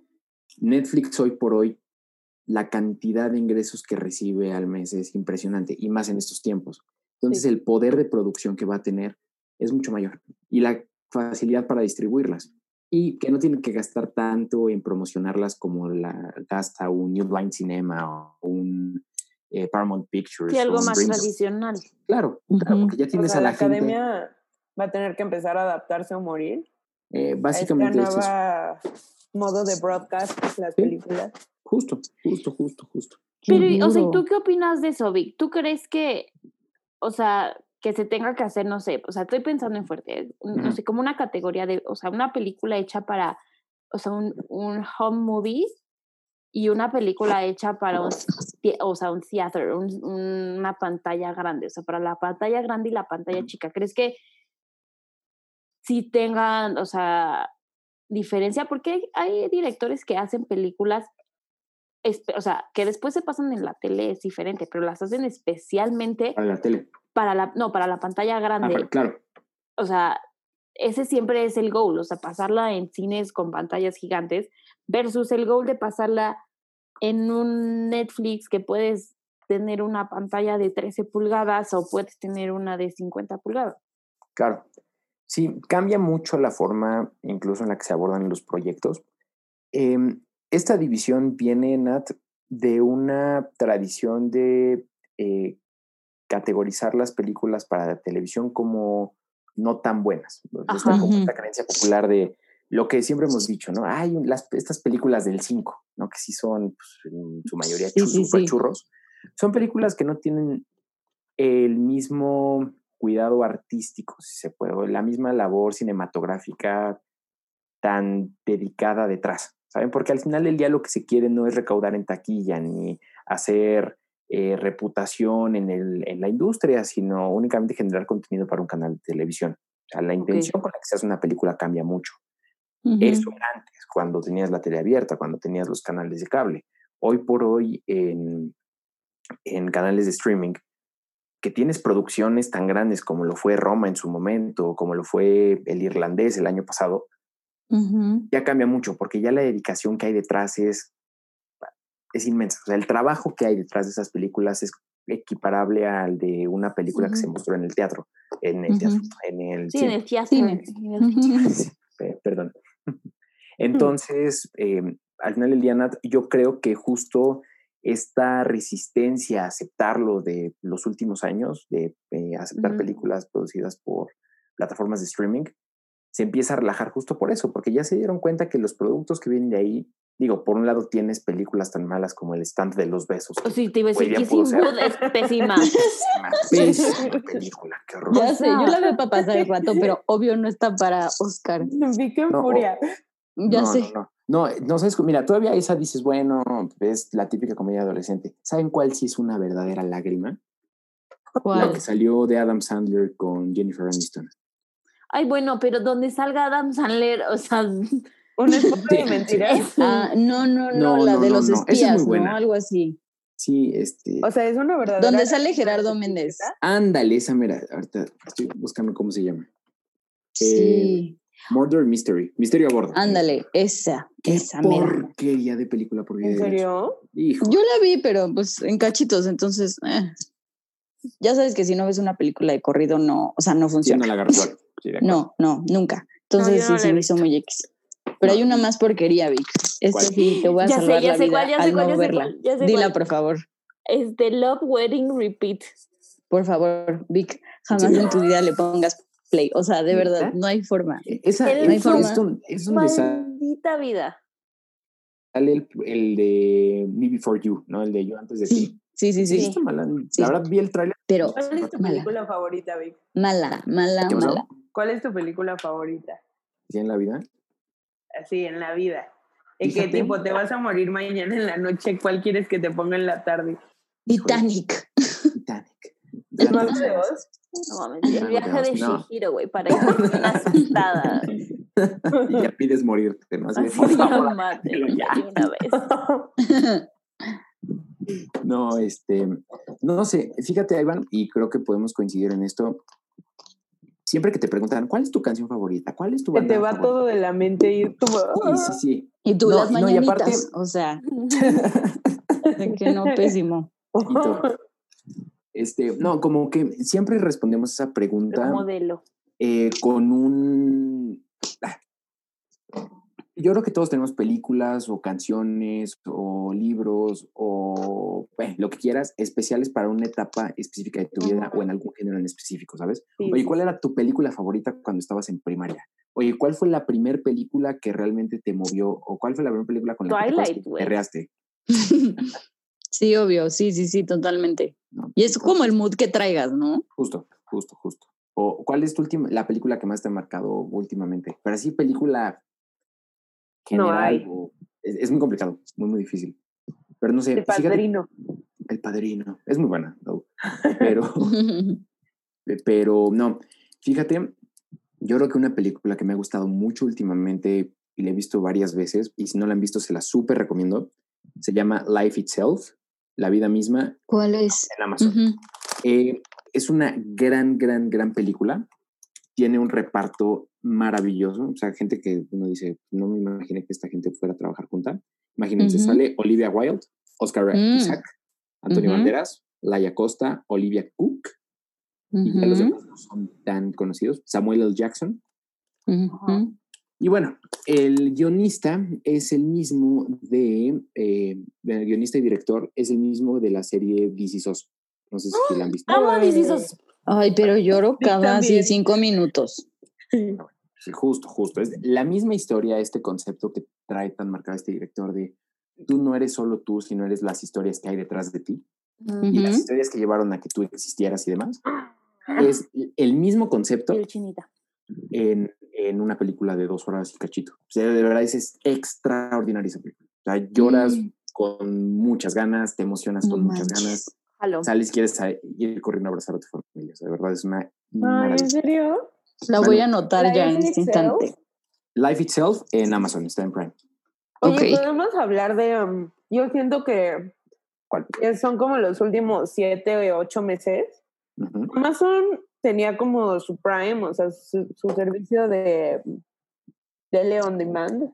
Netflix hoy por hoy, la cantidad de ingresos que recibe al mes es impresionante, y más en estos tiempos. Entonces, el poder de producción que va a tener es mucho mayor, y la facilidad para distribuirlas, y que no tiene que gastar tanto en promocionarlas como la gasta un New Line Cinema o un eh, Paramount Pictures.
Sí, algo más tradicional.
Claro, porque ya
O
tienes
sea,
a
la
la, gente.
academia va a tener que empezar a adaptarse o morir.
eh,
a esta
básicamente es
modo de broadcast las
Sí.
películas.
Justo, justo, justo, justo.
Pero, y- o sea, ¿y tú qué opinas de eso, Vic? ¿Tú crees que, o sea, que se tenga que hacer, no sé, o sea, estoy pensando en fuerte, no sé, como una categoría de, o sea, una película hecha para, o sea, un, un home movie y una película hecha para un, o sea, un theater, un- una pantalla grande, o sea, para la pantalla grande y la pantalla chica. ¿Crees que sí tengan, o sea, diferencia? Porque hay, hay directores que hacen películas o sea, que después se pasan en la tele es diferente, pero las hacen especialmente
Para la tele.
para la, no, para la pantalla
Ah,
grande.
claro.
O sea, ese siempre es el goal, o sea, pasarla en cines con pantallas gigantes versus el goal de pasarla en un Netflix que puedes tener una pantalla de 13 pulgadas o puedes tener una de 50 pulgadas.
Claro. Sí, cambia mucho la forma incluso en la que se abordan los proyectos. Em, esta división viene, Nat, de una tradición de eh, categorizar las películas para la televisión como no tan buenas. Esta, esta creencia popular de lo que siempre hemos dicho, ¿no? Hay las, estas películas del 5, ¿no? Que sí son pues, en su mayoría
Sí,
chu-
sí,
super
sí.
churros. Son películas que no tienen el mismo cuidado artístico, si se puede, o la misma labor cinematográfica tan dedicada detrás, ¿saben? Porque al final del día lo que se quiere no es recaudar en taquilla ni hacer eh, reputación en, el, en la industria, sino únicamente generar contenido para un canal de televisión. O sea, la intención con la que se hace una película cambia mucho. Eso era antes, cuando tenías la tele abierta, cuando tenías los canales de cable. Hoy por hoy, en, en canales de streaming, que tienes producciones tan grandes como lo fue Roma en su momento, como lo fue El Irlandés el año pasado, ya cambia mucho, porque ya la dedicación que hay detrás es, es inmensa. O sea, el trabajo que hay detrás de esas películas es equiparable al de una película que se mostró en el teatro, en el, teatro,
Ujú.
en el
Sí,
cine.
en el teatro. *laughs*
Cine.
teatro.
Perdón. Entonces, eh, al final del día, Nat, yo creo que justo esta resistencia a aceptarlo de los últimos años, de eh, aceptar películas producidas por plataformas de streaming, se empieza a relajar justo por eso, porque ya se dieron cuenta que los productos que vienen de ahí, digo, por un lado tienes películas tan malas como El stand de los besos.
O sí, te iba a decir que. Wood es pésima. *laughs*
Pésima, *laughs* pésima película, qué horror.
Ya sé, yo la veo para pasar el rato, *laughs* pero obvio no está para Oscar.
Vi que en
No,
furia.
Ya
no,
sé.
No, no, no, no sabes, mira, todavía esa dices, bueno, es la típica comedia adolescente. ¿Saben cuál sí es una verdadera lágrima? La
¿Cuál?
que salió de Adam Sandler con Jennifer Aniston.
Ay, bueno, pero donde salga Adam Sandler, o sea, *laughs*
Un esposo *laughs* de
Sí,
mentiras.
Ah, no, no, no,
No,
la
no,
de los
no, esa es muy
espías, ¿no? Algo así.
Sí, este.
O sea, es una verdadera.
Donde sale Gerardo Méndez.
ándale, esa mera. Ahorita estoy buscando cómo se llama.
Sí,
Murder Mystery. Misterio a bordo.
ándale, esa,
Qué
esa mera.
porquería de película por vida
¿En serio?
Hijo.
Yo la vi, pero pues en cachitos, entonces, eh. ya sabes que si no ves una película de corrido, no, o sea, no
Sí,
funciona. *laughs*
no la. Sí.
No, no, nunca. Entonces
no
sí, se me hizo muy X. Pero hay una más porquería, Vic.
¿Cuál?
sí te voy a
Ya sé,
salvar
ya
la
sé
vida
cuál, ya sé
al
cuál,
no
ya sé
verla.
cuál, ya sé
Dila,
cuál.
por favor.
este Love Wedding Repeat.
Por favor, Vic, jamás en tu vida le pongas play. O sea, de verdad, no hay forma.
Esa
El
es,
forma.
es sale
Maldita vida.
el, el de Me Before You, ¿no? El de Yo antes de ti.
Sí, sí, sí,
Sí,
sí.
está mala.
Sí.
La verdad vi el tráiler.
Pero
¿Cuál es tu
mala,
película favorita, Vic?
mala, mala, mala.
¿Cuál es tu película favorita?
¿Sí en la vida?
Así, en la vida. ¿En qué tipo te vas a morir mañana en la noche? ¿Cuál quieres que te ponga en la tarde?
Titanic.
Titanic.
¿El mago de Oz?
No mames, *laughs* el viaje de
no.
Shihiro, güey, para *laughs* ir con una asustada.
Y *laughs* ya pides morirte, ¿no? Así
Así
favor,
mate,
ya.
una vez.
No, este, no sé, fíjate, Iván, y creo que podemos coincidir en esto. Siempre que te preguntan, ¿cuál es tu canción favorita? ¿Cuál es tu
Que
banda
te va
favorita?"
todo de la mente y como...
Sí, sí, sí.
Y tú
No,
las
no, y
mañanitas,
aparte-
o sea, de que no, pésimo.
Y todo. Este, no, como que siempre respondemos esa pregunta
modelo.
eh, con un... ah, Yo creo que todos tenemos películas o canciones o libros o eh, lo que quieras especiales para una etapa específica de tu vida o en algún género en específico, ¿sabes?
Sí,
Oye, ¿cuál era tu película favorita cuando estabas en primaria? Oye, ¿cuál fue la primer película que realmente te movió? ¿O cuál fue la primera película con la te
Twilight,
que
güey.
perreaste? *laughs*
Sí, obvio, sí, sí, sí, totalmente.
¿no?
Y es como el mood que traigas, ¿no?
Justo, justo, justo. ¿O cuál es tu última, la película que más te ha marcado últimamente? Pero así película
No
general.
hay.
o- es, es muy complicado, es muy, muy difícil. Pero no sé,
El
fíjate,
padrino.
El Padrino. Es muy buena, ¿no? *laughs* pero, pero no. Fíjate, yo creo que una película que me ha gustado mucho últimamente y la he visto varias veces, y si no la han visto, se la súper recomiendo. Se llama Life Itself, La vida misma,
¿Cuál es?
en Amazon. Eh, es una gran, gran, gran película. Tiene un reparto maravilloso. O sea, gente que uno dice, no me imaginé que esta gente fuera a trabajar junta. Imagínense,
Ujú.
sale Olivia Wilde, Oscar
Mm.
Isaac, Antonio. Banderas, Laia Costa, Olivia Cook, y ya los demás no son tan conocidos, Samuel L. Jackson. Y bueno, el guionista es el mismo de, eh, el guionista y director es el mismo de la serie This Is Us. No sé si la han visto.
Amo hijos.
Ay, pero lloro *laughs* cada así cinco minutos.
Sí, justo, justo. Es la misma historia, este concepto que trae tan marcado este director de tú no eres solo tú, sino eres las historias que hay detrás de ti y las historias que llevaron a que tú existieras y demás. Es el mismo concepto
Piel chinita.
en, en una película de dos horas y cachito. O sea, de verdad es, es extraordinaria esa película. O sea, lloras
Mm.
con muchas ganas, te emocionas
No
con muchas ganas,
Jalo.
sales y quieres ir corriendo a abrazar a tu familia. O sea, de verdad es una
Ay. ¿en serio?
La voy a anotar
¿La
ya en
Life
este
Itself?
instante.
Life Itself en Amazon, está en Prime.
Oye,
Ok.
podemos hablar de. um, yo siento que,
¿Cuál?
son como los últimos siete o ocho meses.
Ujú.
Amazon tenía como su Prime, o sea, su, su servicio de tele on demand,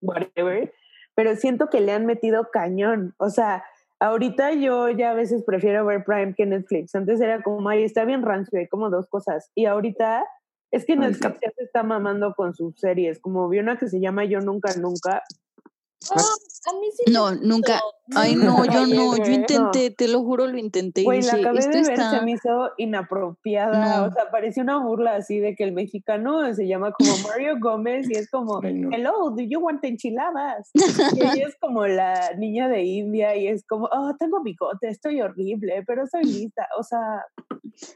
whatever, pero siento que le han metido cañón. O sea, ahorita yo ya a veces prefiero ver Prime que Netflix. Antes era como, ay, está bien rancio, hay como dos cosas. Y ahorita es que Netflix ya se está mamando con sus series. Como vi una que se llama Yo Nunca Nunca.
Oh, a mí sí me
No, nunca. Ay, no, yo *laughs* no, yo intenté, te lo juro, lo intenté. y
Güey, la acabé
esto
de ver,
está...
se me hizo inapropiada.
No.
O sea, parecía una burla así de que el mexicano se llama como Mario Gómez y es como,
Ay, no.
hello, do you want enchiladas? *laughs* y ella es como la niña de India y es como, oh, tengo bigote, estoy horrible, pero soy lista. O sea,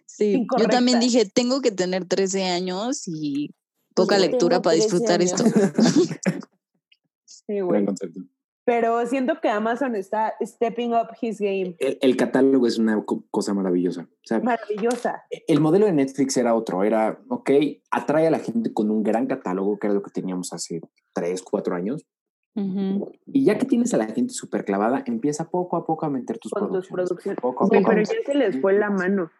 Sí, yo también dije, tengo que tener 13 años y poca lectura para
13
disfrutar
años.
esto. *laughs*
sí,
Gran
güey.
concepto.
Pero siento que Amazon está stepping up his game.
El, el catálogo es una co- cosa maravillosa. O sea,
Maravillosa.
el modelo de Netflix era otro, era, ok, atrae a la gente con un gran catálogo, que era lo que teníamos hace tres, cuatro años, y ya que tienes a la gente súper clavada, empieza poco a poco a meter tus
Con tus
producciones.
producciones.
Poco a poco.
pero ya se les fue la mano.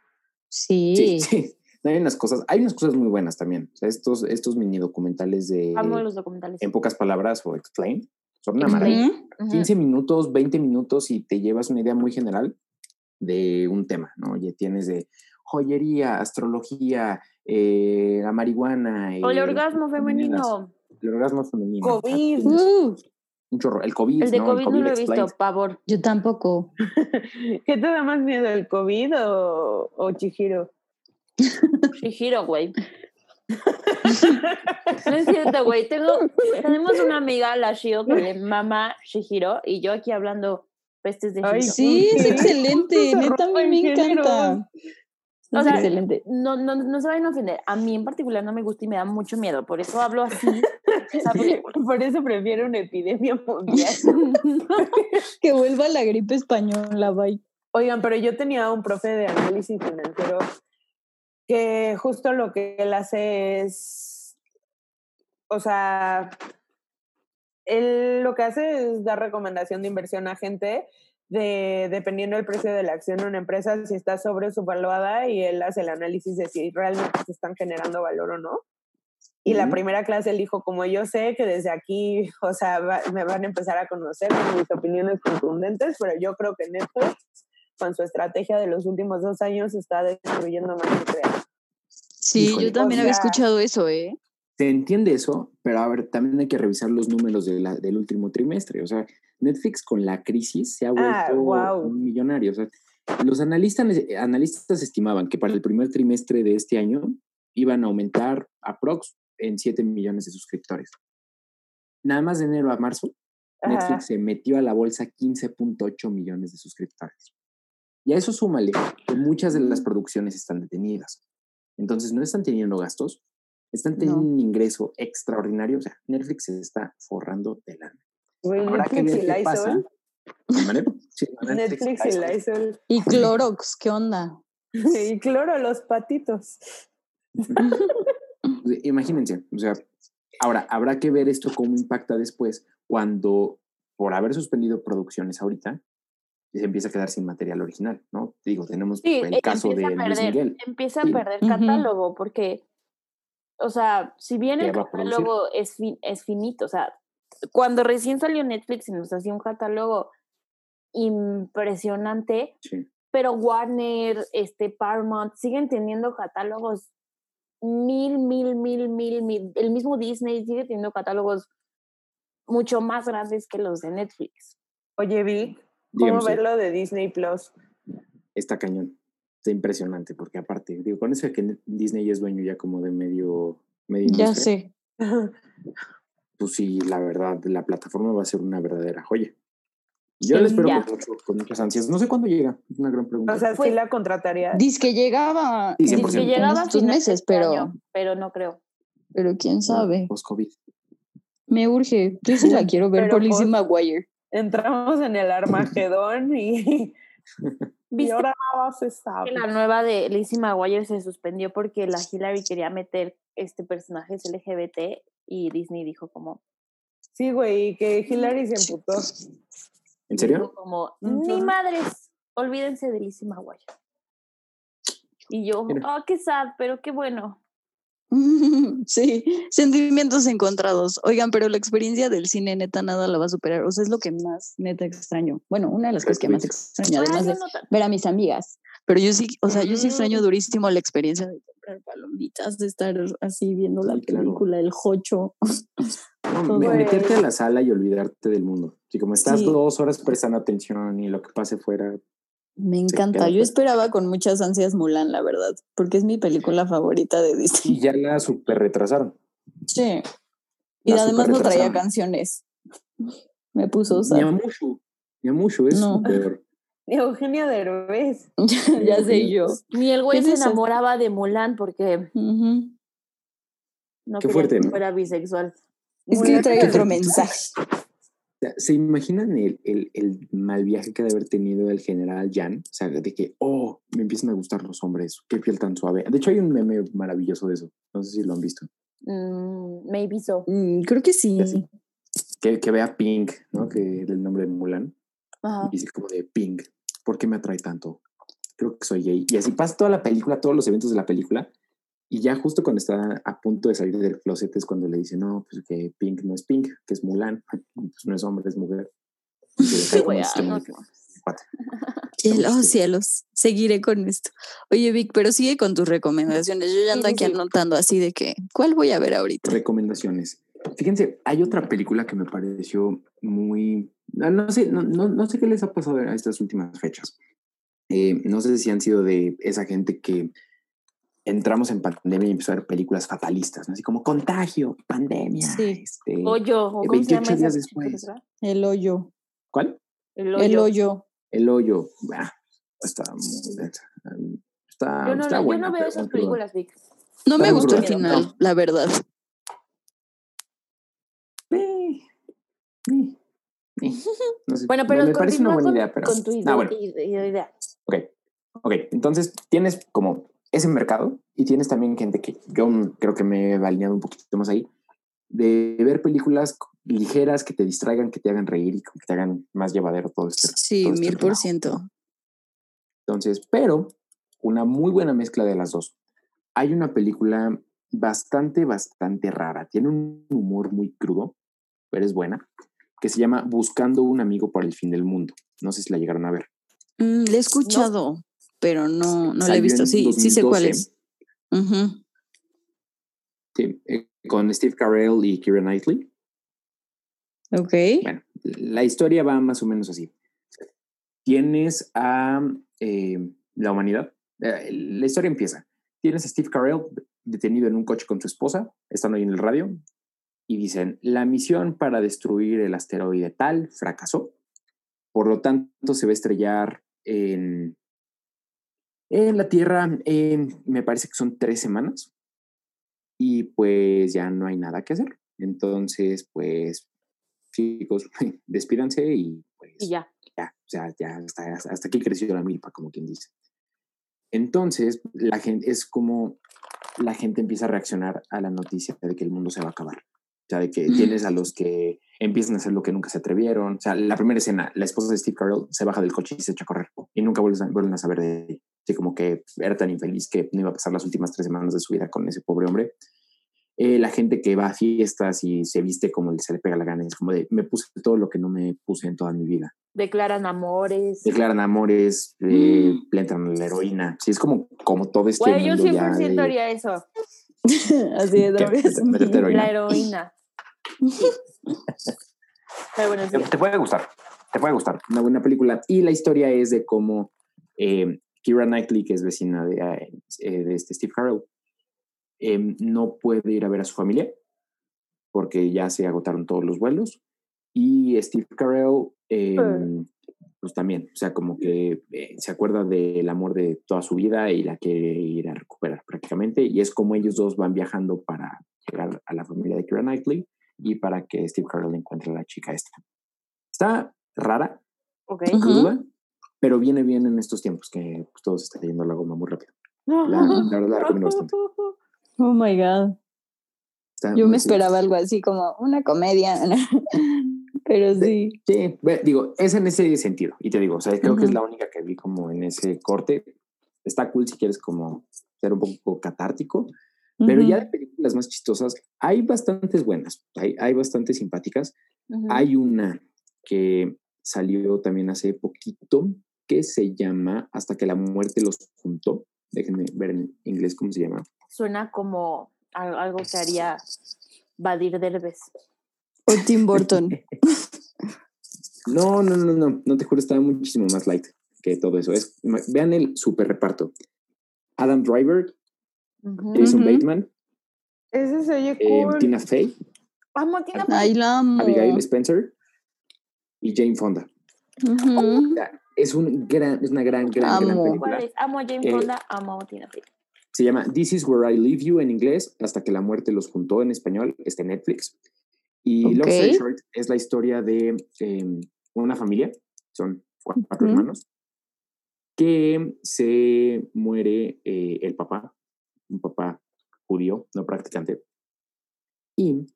Sí.
Sí, sí. Hay unas cosas, hay unas cosas muy buenas también. O sea, estos, estos mini documentales de
Amo los documentales.
En pocas palabras o Explain son una maravilla.
Ujú.
15 minutos, 20 minutos y te llevas una idea muy general de un tema, ¿no? Oye, tienes de joyería, astrología, eh, la marihuana.
O el
eh,
orgasmo femenino.
El orgasmo femenino.
COVID.
tienes
Uh,
Un chorro. El COVID,
El de
¿no?
COVID no lo he visto, pavor.
yo tampoco. *laughs*
¿Qué te da más miedo, el COVID o, o Chihiro?
Shihiro, güey. *laughs* No es cierto, güey. Tengo, tenemos una *laughs* amiga, la Shio, que le mama Shihiro, y yo aquí hablando pestes de
Ay,
Shihiro.
Sí, es excelente. Neta, a mí me encanta.
O
Es
sea,
excelente.
No, no, no se vayan a ofender. A mí en particular no me gusta y me da mucho miedo. Por eso hablo así. *laughs*
Por eso prefiero una epidemia mundial.
Que vuelva la gripe española, bye.
Oigan, pero yo tenía un profe de análisis financiero que justo lo que él hace es, o sea, él lo que hace es dar recomendación de inversión a gente de, dependiendo del precio de la acción de una empresa, si está sobre subvaluada y él hace el análisis de si realmente se están generando valor o no. Y la primera clase él dijo, como yo sé que desde aquí, o sea, va- me van a empezar a conocer con mis opiniones contundentes, pero yo creo que Netflix, con su estrategia de los últimos dos años, está destruyendo más que crear.
Sí,
Híjole.
yo también
O
había
sea-
escuchado eso, ¿eh?
Se entiende eso, pero a ver, también hay que revisar los números de la- del último trimestre. O sea, Netflix con la crisis se ha vuelto
Ah, guau.
un millonario. O sea, los analistas, analistas estimaban que para el primer trimestre de este año iban a aumentar aprox en 7 millones de suscriptores. Nada más de enero a marzo,
Ajá.
Netflix se metió a la bolsa 15.8 millones de suscriptores. Y a eso súmale que muchas de las producciones están detenidas. Entonces no están teniendo gastos, están teniendo
No.
un ingreso extraordinario. O sea, Netflix se está forrando de lana.
Güey, Netflix y
ver qué pasa.
Lysol. Netflix y Lysol.
Y Clorox, ¿qué onda? *laughs*
Y cloro, los patitos. *laughs*
Imagínense, o sea, ahora habrá que ver esto cómo impacta después cuando, por haber suspendido producciones ahorita, se empieza a quedar sin material original, ¿no? Digo, tenemos
Sí,
el
eh,
caso de
empieza a
Luis
perder,
Miguel.
empieza
Sí.
a perder
Ujú.
catálogo porque, o sea, si bien el catálogo es, fin- es finito, o sea, cuando recién salió Netflix y nos hacía un catálogo impresionante,
Sí.
pero Warner, este, Paramount siguen teniendo catálogos mil, mil, mil, mil, mil. El mismo Disney sigue teniendo catálogos mucho más grandes que los de Netflix.
Oye, Vic, ¿cómo
usted.
ves lo de Disney Plus?
está cañón. Está impresionante, porque aparte, digo, con eso de que Disney es dueño ya como de medio, medio
Ya
industria,
sé.
pues sí, la verdad, la plataforma va a ser una verdadera joya. Yo
Sí,
la espero con, mucho- con muchas ansias. No sé cuándo llega, es una gran pregunta.
O sea,
Fue-
sí la contrataría.
Dice que llegaba
Sí,
Dice
100%.
que
en
llegaba a
estos
finales
meses,
este
pero,
año, pero no creo.
pero quién sabe.
Post-COVID.
Me urge. Yo sí la *laughs* quiero ver por Lizzie
pues-
McGuire.
Entramos en el Armagedón y, y
¿Viste
ahora nada se sabe.
la nueva de Lizzie McGuire se suspendió porque la Hillary quería meter este personajes LGBT y Disney dijo como
Sí, güey, y que Hillary se emputó.
¿En serio?
dijo como ni madres olvídense de Lizzie McGuire y yo
Mira.
ah qué sad pero qué bueno *laughs*
Sí, sentimientos encontrados. Oigan, pero la experiencia del cine neta nada la va a superar. O sea, es lo que más neta extraño. Bueno, una de las cosas que más extraño,
Ah,
además de ver a mis amigas. Pero yo sí, o sea, yo sí extraño
Mm.
durísimo la experiencia de comprar palomitas, de estar así viendo la película, el jocho.
No,
Güey.
meterte a la sala y olvidarte del mundo. Si como estás
Sí.
dos horas prestando atención y lo que pase fuera,
Me encanta. Yo esperaba con muchas ansias Mulan, la verdad, porque es mi película favorita de
y
Disney.
ya la super retrasaron.
Sí. Y
La
además no traía canciones. Me puso sad.
a Mushu. Ni a Mushu, es
No.
súper.
Y *laughs* Eugenia Derbez. *laughs*
ya sé yo.
ni el güey
¿Qué
se enamoraba de Mulan porque
Ujú.
no
Qué
quería
fuerte,
que
¿no?
fuera bisexual
Es que
Mulan
trae
era-
otro mensaje.
Sea, ¿Se imaginan el, el, el mal viaje que debe haber tenido el general Jan? O sea, de que, oh, me empiezan a gustar los hombres, qué piel tan suave. De hecho, hay un meme maravilloso de eso. No sé si lo han visto.
Mm, maybe so
Mm, creo que sí.
Que, que vea Pink, ¿no? Que es el nombre de Mulan.
Ajá.
Y dice como de Pink, ¿por qué me atrae tanto? Creo que soy gay. Y así pasa toda la película, todos los eventos de la película. Y ya justo cuando está a punto de salir del closet es cuando le dice, no, pues que Pink no es Pink, que es Mulan. *laughs* Pues no es hombre, es mujer. *laughs* Como
Güey,
este
no, *laughs*
muy
qué-
cuate.
Cielo- oh,
Sí.
cielos, seguiré con esto. Oye, Vic, pero sigue con tus recomendaciones. Yo ya ando
Sí, sí,
aquí
sí.
anotando así de que, ¿cuál voy a ver ahorita?
Recomendaciones. Fíjense, hay otra película que me pareció muy... No, no sé, no, no, no sé qué les ha pasado a estas últimas fechas. Eh, no sé si han sido de esa gente que entramos en pandemia y empezó a ver películas fatalistas, ¿no? así como Contagio, Pandemia,
Sí.
este,
Hoyo, ¿o
eh,
cómo se llama
28
esa
días después.
El hoyo.
¿Cuál?
El hoyo.
El hoyo.
El hoyo. Ah, está muy. Está,
Yo no,
está
yo
buena,
no veo esas películas, Vic.
No me gustó el final,
No.
la verdad.
Eh, eh, eh. *laughs* No sé,
Bueno,
me-
pero
me parece una buena
con,
idea, pero.
con tu idea.
Ah, bueno.
idea.
Ok, ok. Entonces tienes como ese mercado y tienes también gente que yo creo que me he alineado un poquito más ahí, de ver películas ligeras que te distraigan, que te hagan reír y que te hagan más llevadero todo este.
Sí,
todo este
mil por ciento.
Entonces, pero una muy buena mezcla de las dos. Hay una película bastante, bastante rara. Tiene un humor muy crudo, pero es buena, que se llama Buscando un amigo para el fin del mundo. No sé si la llegaron a ver.
Mm, le he escuchado, pero no, no la he visto. Sí, sí sé cuál
2012.
es.
Sí, eh, con Steve Carell y Keira Knightley.
Ok.
Bueno, la historia va más o menos así. Tienes a eh, la humanidad. eh, la historia empieza. Tienes a Steve Carell detenido en un coche con su esposa, están ahí en el radio, y dicen, la misión para destruir el asteroide tal fracasó, por lo tanto se va a estrellar en, en la Tierra en, me parece que son tres semanas, y pues ya no hay nada que hacer. Entonces, pues, chicos, *laughs* despídanse y pues
Y ya.
ya, o sea, ya hasta, hasta aquí creció la milpa, como quien dice. Entonces, la gente es como la gente empieza a reaccionar a la noticia de que el mundo se va a acabar. O sea, de que tienes a *laughs* los que empiezan a hacer lo que nunca se atrevieron. O sea, la primera escena, la esposa de Steve Carell se baja del coche y se echa a correr y nunca vuelven a, vuelven a saber de ella. Así como que era tan infeliz que no iba a pasar las últimas tres semanas de su vida con ese pobre hombre. Eh, la gente que va a fiestas y se viste como se le pega la gana, es como de, me puse todo lo que no me puse en toda mi vida
Declaran amores.
declaran amores, eh, le entran a la heroína. Sí, es como, como todo este
Güey, yo
mundo ya
100%
de-
haría eso. *laughs*
Así de *laughs*
heroína.
La heroína. *laughs* Pero bueno, sí.
Te, te puede gustar, te puede gustar. Una buena película. Y la historia es de cómo eh, Kira Knightley, que es vecina de, eh, de este Steve Carell, eh, no puede ir a ver a su familia porque ya se agotaron todos los vuelos. Y Steve Carell, eh, pues también, o sea, como que eh, se acuerda del amor de toda su vida y la quiere ir a recuperar prácticamente. Y es como ellos dos van viajando para llegar a la familia de Kira Knightley y para que Steve Carell encuentre a la chica esta. Está rara,
Ok.
Ujú.
cruda, pero viene bien en estos tiempos que pues, todo se está yendo a la goma muy rápido. La, la verdad la recomiendo bastante. *laughs*
Oh my God.
Está
Yo me esperaba algo así como una comedia. *laughs* Pero sí.
Sí, ve- digo, es en ese sentido. Y te digo, o sea, creo que es la única que vi como en ese corte. Está cool si quieres como ser un poco catártico, pero ya de películas más chistosas, hay bastantes buenas, hay, hay bastantes simpáticas.
Ujú.
Hay una que salió también hace poquito que se llama Hasta que la muerte los juntó. Déjenme ver en inglés cómo se llama.
Suena como al- algo que haría Badir Derbez.
O Tim Burton. *laughs*
No, no, no, no, no te juro, está muchísimo más light que todo eso. Es, vean el super reparto. Adam Driver. Jason. Bateman,
Ese se oye
eh,
cool.
Tina Fey,
Amo a Tina
amo.
Abigail Spencer y Jane Fonda. Sea, es, un gran, es una gran, gran, gran
Amo.
película.
¿Cuál es? Amo a Jane
Eh,
Fonda, amo a Tina Fey.
Se llama This is where I leave you en inglés, hasta que la muerte los juntó en español, está en Netflix. Y Long Story
Ok.
Short es la historia de eh, una familia, son cuatro
Ujú.
hermanos, que se muere eh, el papá, un papá judío, no practicante. Y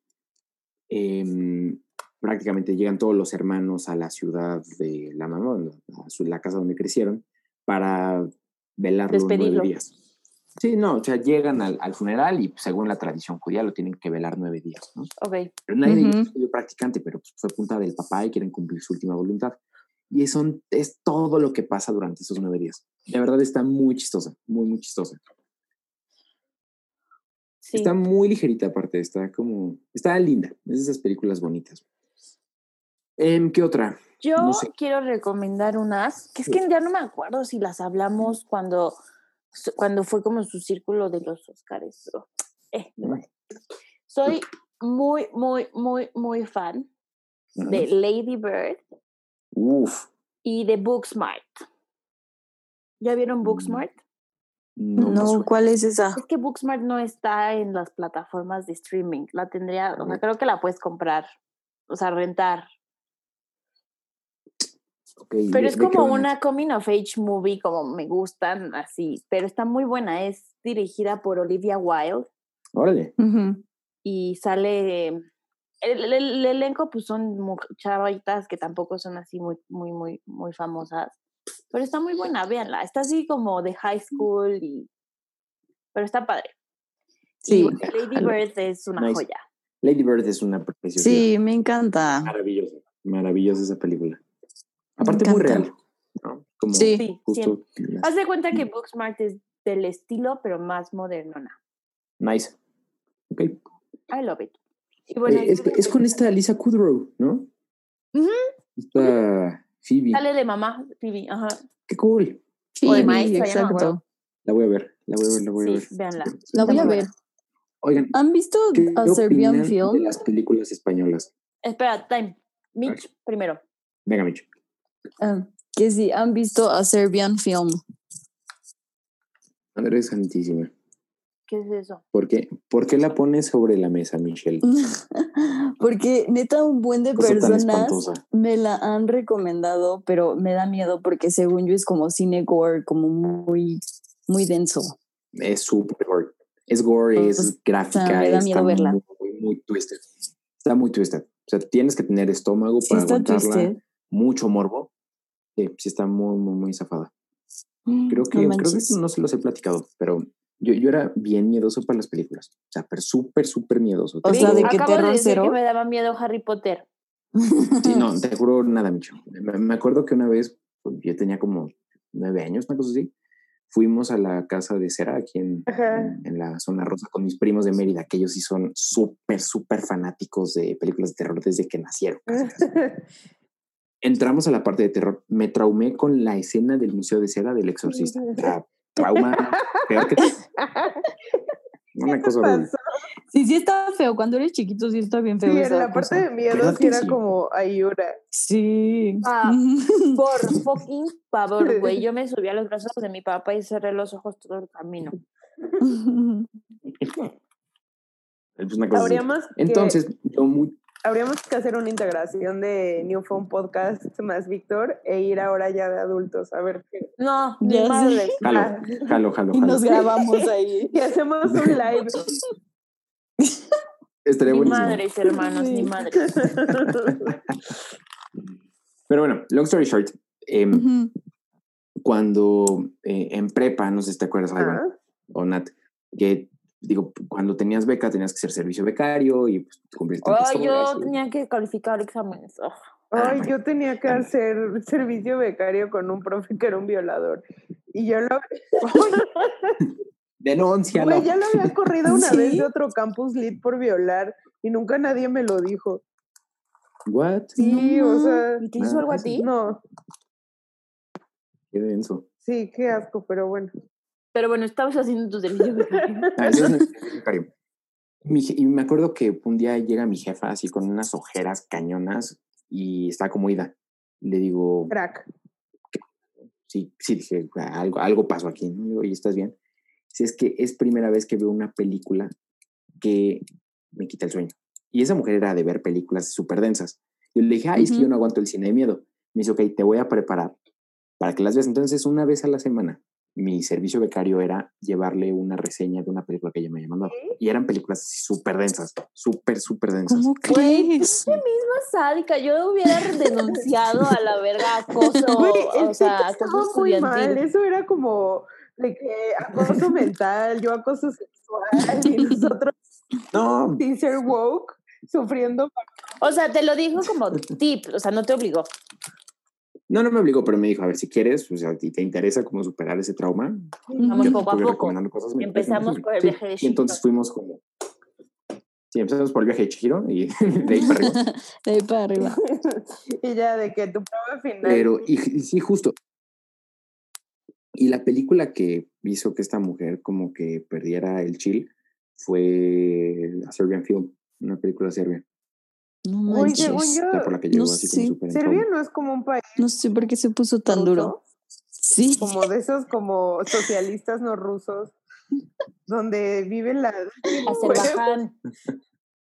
em, prácticamente llegan todos los hermanos a la ciudad de la mamá, a su- la casa donde crecieron, para velarlo
Despedirlo.
nueve días. Sí, no, o sea, llegan al, al funeral y pues, según la tradición judía lo tienen que velar nueve días, ¿no?
Ok.
Pero nadie ellos
Ujú.
es practicante, pero pues, fue punta del papá y quieren cumplir su última voluntad. Y eso es todo lo que pasa durante esos nueve días. De verdad está muy chistosa, muy, muy chistosa.
Sí.
Está muy ligerita aparte, está como, está linda, es de esas películas bonitas. ¿Qué otra?
Yo
no sé.
quiero recomendar unas, que es que ya no me acuerdo si las hablamos cuando cuando fue como su círculo de los Oscars. eh, vale. Soy muy, muy, muy, muy fan de Lady Bird
Uf.
y de Booksmart. ¿Ya vieron
Mm.
Booksmart?
No,
No. ¿cuál es esa?
Es que Booksmart no está en las plataformas de streaming. La tendría, o sea,
Ah.
creo que la puedes comprar, o sea, rentar.
Ok, ¿de-
Pero es como una coming of age movie, como me gustan, así. Pero está muy buena. Es dirigida por Olivia Wilde
Órale.
Y sale. El, el- el elenco, pues son chavitas que tampoco son así muy, muy, muy, muy famosas. Pero está muy buena, véanla. Está así como de high school y. Pero está padre.
Sí,
Lady. Bird es una
Nice.
joya.
Lady Bird es una preciosidad.
sí, me encanta.
Maravillosa. Maravillosa esa película. Aparte, muy real. ¿no? Como
Sí.
Sí,
justo.
Haz de cuenta que Booksmart es del estilo, pero más modernona.
Nice. Ok.
I love it. Y bueno,
Eh, es, es con esta Lisa Kudrow, ¿no?
Ujú.
Esta Phoebe.
Sale de mamá, Phoebe. Ajá.
Qué cool.
O de
Sí,
maestra,
exacto.
La voy a ver. La voy a ver, la voy a ver.
Sí, véanla.
La voy a ver.
Oigan,
¿Han visto
¿qué
a Serbian
opinan de
Film?
las películas españolas?
Espera, time. Mitch, primero.
Venga, Micho.
Ah, que sí, han visto a Serbian Film.
Andrés Santísima.
¿Qué es eso?
¿Por qué, ¿Por qué la pones sobre la mesa, Michelle? *laughs*
Porque neta un buen de
Cosa
personas me la han recomendado, pero me da miedo porque según yo es como cine gore, como muy, muy denso.
Es súper gore. Es gore,
Pues,
es gráfica.
me da miedo verla.
Muy, muy twisted. Está muy twisted. O sea, tienes que tener estómago
Sí
para aguantarla.
twisted.
Mucho morbo. Sí, sí está muy, muy, muy zafada. Creo que,
No
creo que no se los he platicado, pero yo, yo era bien miedoso para las películas. O sea, pero súper, súper miedoso.
O sea. ¿de qué
de
terror
decir
cero?
que me daba miedo Harry Potter.
Sí, no, *laughs* te juro nada, Micho. Me, me acuerdo que una vez, pues, yo tenía como nueve años, una cosa así. Fuimos a la casa de cera aquí en, en, en la zona rosa con mis primos de Mérida, que ellos sí son súper, súper fanáticos de películas de terror desde que nacieron. casi, casi. *laughs* Entramos a la parte de terror. Me traumé con la escena del Museo de Cera del Exorcista. Trauma peor que *laughs* una cosa horrible.
Sí, sí está feo. Cuando eres chiquito sí está bien
Sí,
feo.
en
esa
la parte
cosa.
de miedo
¿Verdad
sí
que
era
sí?
como Ayura.
Sí.
Ah, *laughs* Por fucking favor, güey. *laughs* Yo me subí a los brazos de mi papá y cerré los ojos todo el camino.
Es una cosa así.
Habríamos que,
Entonces, yo muy
habríamos que hacer una integración de New Phone Podcast más Víctor e ir ahora ya de adultos a ver qué.
No,
Ya
ni madre.
jalo,
Ah.
jalo, jalo,
y
jalo.
nos grabamos ahí. *laughs*
Y hacemos un live.
Estaría
Ni
buenísimo.
madres, hermanos, ni
Sí.
madres. *laughs*
Pero bueno, long story short, em, cuando eh, en prepa, no sé si te acuerdas, Ivan
Ah,
o Nat, que digo, cuando tenías beca tenías que ser servicio becario y pues, cumplir tantas
Oh, yo
horas y-
tenía que calificar exámenes. Oh.
Ay,
Ah,
yo tenía que hacer servicio becario con un profe que era un violador. Y yo lo, *laughs*
Denúncialo.
güey, ya lo había corrido *laughs* una vez
¿Sí?
de otro campus lit por violar y nunca nadie me lo dijo.
What?
Sí,
No,
o sea,
¿Y te hizo
Ah,
algo a
sí.
ti?
no,
Qué denso.
sí, qué asco, pero bueno.
Pero bueno, estabas haciendo tu servicio becario. *laughs*
Ah. Mi y me acuerdo que un día llega mi jefa así con unas ojeras cañonas y está como ida. Le digo,
Crack.
sí, sí, dije, algo, algo pasó aquí. ¿no? Le digo, ¿y estás bien? Si es que es primera vez que veo una película que me quita el sueño. Y esa mujer era de ver películas súper densas. Yo le dije, ay, es que yo no aguanto el cine de miedo. Me dice, ok, te voy a preparar para que las veas. Entonces, una vez a la semana, mi servicio becario era llevarle una reseña de una película que ella me había mandado. Y eran películas súper densas, súper, súper densas.
¿Cómo crees?
Más sádica, yo hubiera denunciado a la verga acoso, *laughs*
Güey,
o sea, acoso
estaba muy mal. Eso era como de que acoso mental, yo acoso sexual y nosotros *laughs*
No,
sin ser woke sufriendo.
O sea, te lo dijo como tip, o sea, no te obligó.
No, no me obligó, pero me dijo, a ver, si quieres, o sea, si te interesa cómo superar ese trauma,
Vamos
yo
poco a poco.
recomendando cosas.
Empezamos por el viaje de
Y entonces
Chihiro.
fuimos como... Sí, empezamos por el viaje de Chihiro y *laughs* de ahí para arriba. *laughs*
De ahí para arriba. *laughs*
y ya de que tu prueba final.
Pero, y, y sí, justo. Y la película que hizo que esta mujer como que perdiera el chill fue A Serbian Film, una película serbia.
No
Uy,
manches.
según yo,
La por la que llegó
no
así
sé.
como
Serbia no es como un país
No sé por qué se puso tan duro.
ruso,
Sí.
como de esos como socialistas no rusos, donde vive la... *laughs* *laughs*
Azerbaiyán.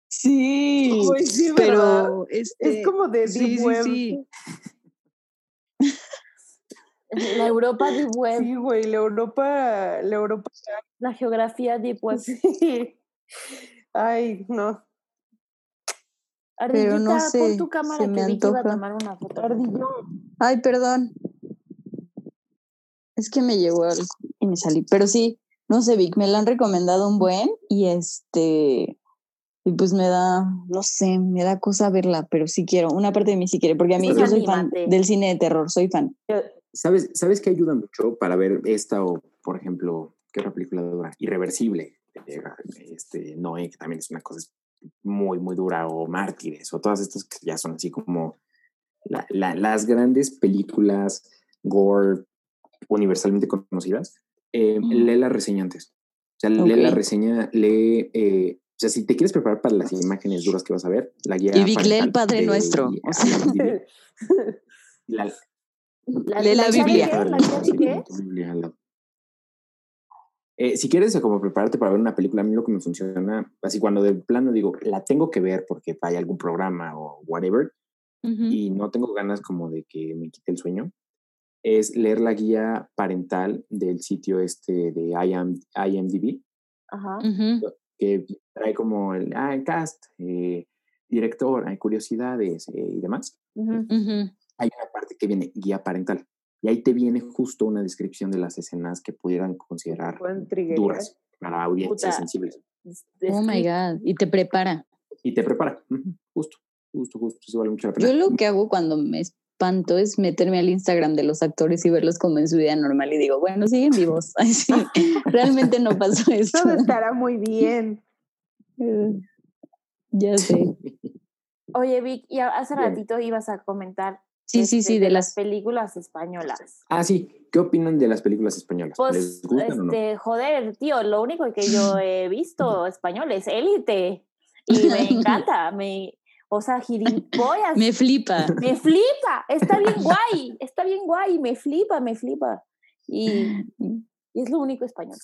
Sí.
Uy, sí,
pero este,
Es como de
sí,
Deep
sí,
Web.
sí. *laughs*
La Europa Deep Web.
Sí, güey, la Europa, la Europa.
La geografía Deep Web.
Sí. Ay, no.
Ardillita,
Pero no sé,
pon tu cámara
se me
que Vicky iba a
antoja.
tomar una foto.
Ardillo.
Ay, perdón. Es que me llegó algo y me salí. Pero sí, no sé, Vic, me la han recomendado un buen y este. Y pues me da, no sé, me da cosa verla, pero sí quiero. Una parte de mí sí quiere, porque a mí
Pues
yo soy fan del cine de terror, soy fan.
¿Sabes, ¿Sabes qué ayuda mucho para ver esta o, por ejemplo, qué otra película dura? Irreversible. Este, Noé, que también es una cosa muy, muy dura, o Mártires, o todas estas que ya son así como la- la- las grandes películas gore universalmente conocidas. eh. Lee la reseña antes. O sea, lee la reseña, lee. eh, o sea, si te quieres preparar para las imágenes duras que vas a ver, la guía.
Y Vic, lee el Padre
de
Nuestro, o sea.
IMDb, *laughs* la,
Lee la Biblia.
¿La
Biblia. Eh, si quieres como prepararte para ver una película, a mí lo que me funciona, así cuando de plano digo, la tengo que ver porque hay algún programa o whatever, y no tengo ganas como de que me quite el sueño, es leer la guía parental del sitio este de IM, IMDb,
Ajá.
Ujú.
que trae como el, ah, el cast, eh, director, hay curiosidades eh, y demás. Hay una parte que viene guía parental. Y ahí te viene justo una descripción de las escenas que pudieran considerar duras para audiencias
Puta.
sensibles.
Oh my God. Y te prepara.
Y te prepara. Justo, justo, justo. Eso vale mucho la pena.
Yo lo que hago cuando me espanto es meterme al Instagram de los actores y verlos como en su vida normal y digo, bueno, siguen vivos. *laughs* Ay, sí, realmente no pasó *laughs* eso.
Todo estará muy bien. *laughs*
ya sé.
Oye, Vic, y a- hace
Bien.
ratito ibas a comentar
Sí, sí,
este,
sí, de las...
películas españolas.
Ah, sí. ¿Qué opinan de las películas españolas?
Pues,
¿Les gustan o no?
este, joder, tío, lo único que yo *laughs* he visto español es Élite. Y me *laughs* encanta, me, o sea, gilipollas.
Me flipa.
Me flipa, está bien guay, está bien guay, me flipa, me flipa. Y, y *laughs* es lo único español.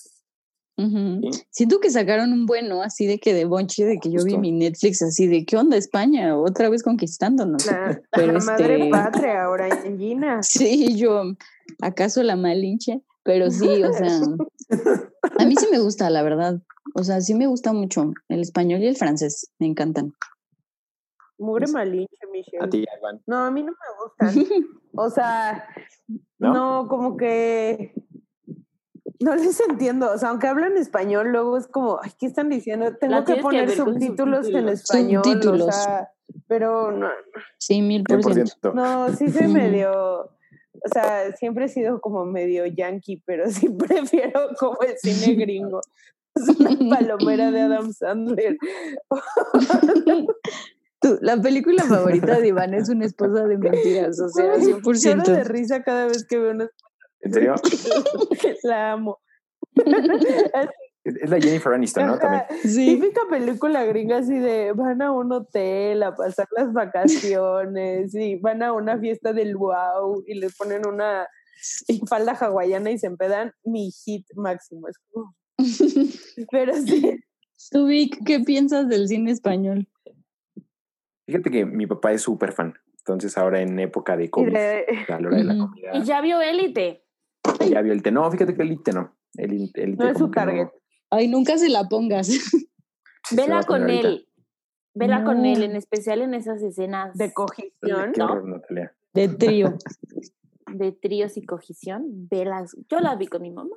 Sí.
Siento que sacaron un bueno así de que de bonche, de que yo vi mi Netflix así de qué onda España, otra vez conquistándonos.
La, *laughs*
Pero
la madre
este-
patria ahora en Gina. *laughs*
Sí, yo, ¿acaso la malinche? Pero sí, o sea, a mí sí me gusta, la verdad. O sea, sí me gusta mucho el español y el francés, me encantan.
Mugre malinche, Michelle.
A ti, Iván.
No, a mí no me gustan. *laughs* O sea,
¿No?
¿No? como que no les entiendo. O sea, aunque hablan español, luego es como, ay, ¿qué están diciendo? Tengo que poner subtítulos en español.
Subtítulos.
O sea, pero no,
Sí, mil por ciento.
no, sí soy
Ujú.
medio, o sea, siempre he sido como medio yankee, pero sí *laughs* prefiero como el cine gringo. Es una *laughs* palomera de Adam Sandler. *laughs*
Tú, la película favorita de Iván es una esposa de mentiras, o sea,
Ay, Lloro de
100%.
risa cada vez que veo una
¿En serio? *laughs*
la amo. *laughs*
Es la Jennifer Aniston, ¿no? También.
Sí.
Típica película gringa así de van a un hotel a pasar las vacaciones y van a una fiesta del wow y les ponen una falda hawaiana y se empedan mi hit máximo. Es como- *laughs* Pero sí,
Tú, Vic, ¿qué piensas del cine español?
Fíjate que mi papá es súper fan. Entonces ahora en época de COVID,
de-
a la hora de la comida,
Y ya vio Élite.
Ya vio el té. No, fíjate que el té no. El, el
No es su target.
Ay, nunca se la pongas.
Vela con
ahorita.
él. Vela con él, en especial en esas escenas
de cogición.
Qué
¿no?
horror, Natalia.
De trío.
de tríos y cogición. Velas. Yo las vi con mi mamá.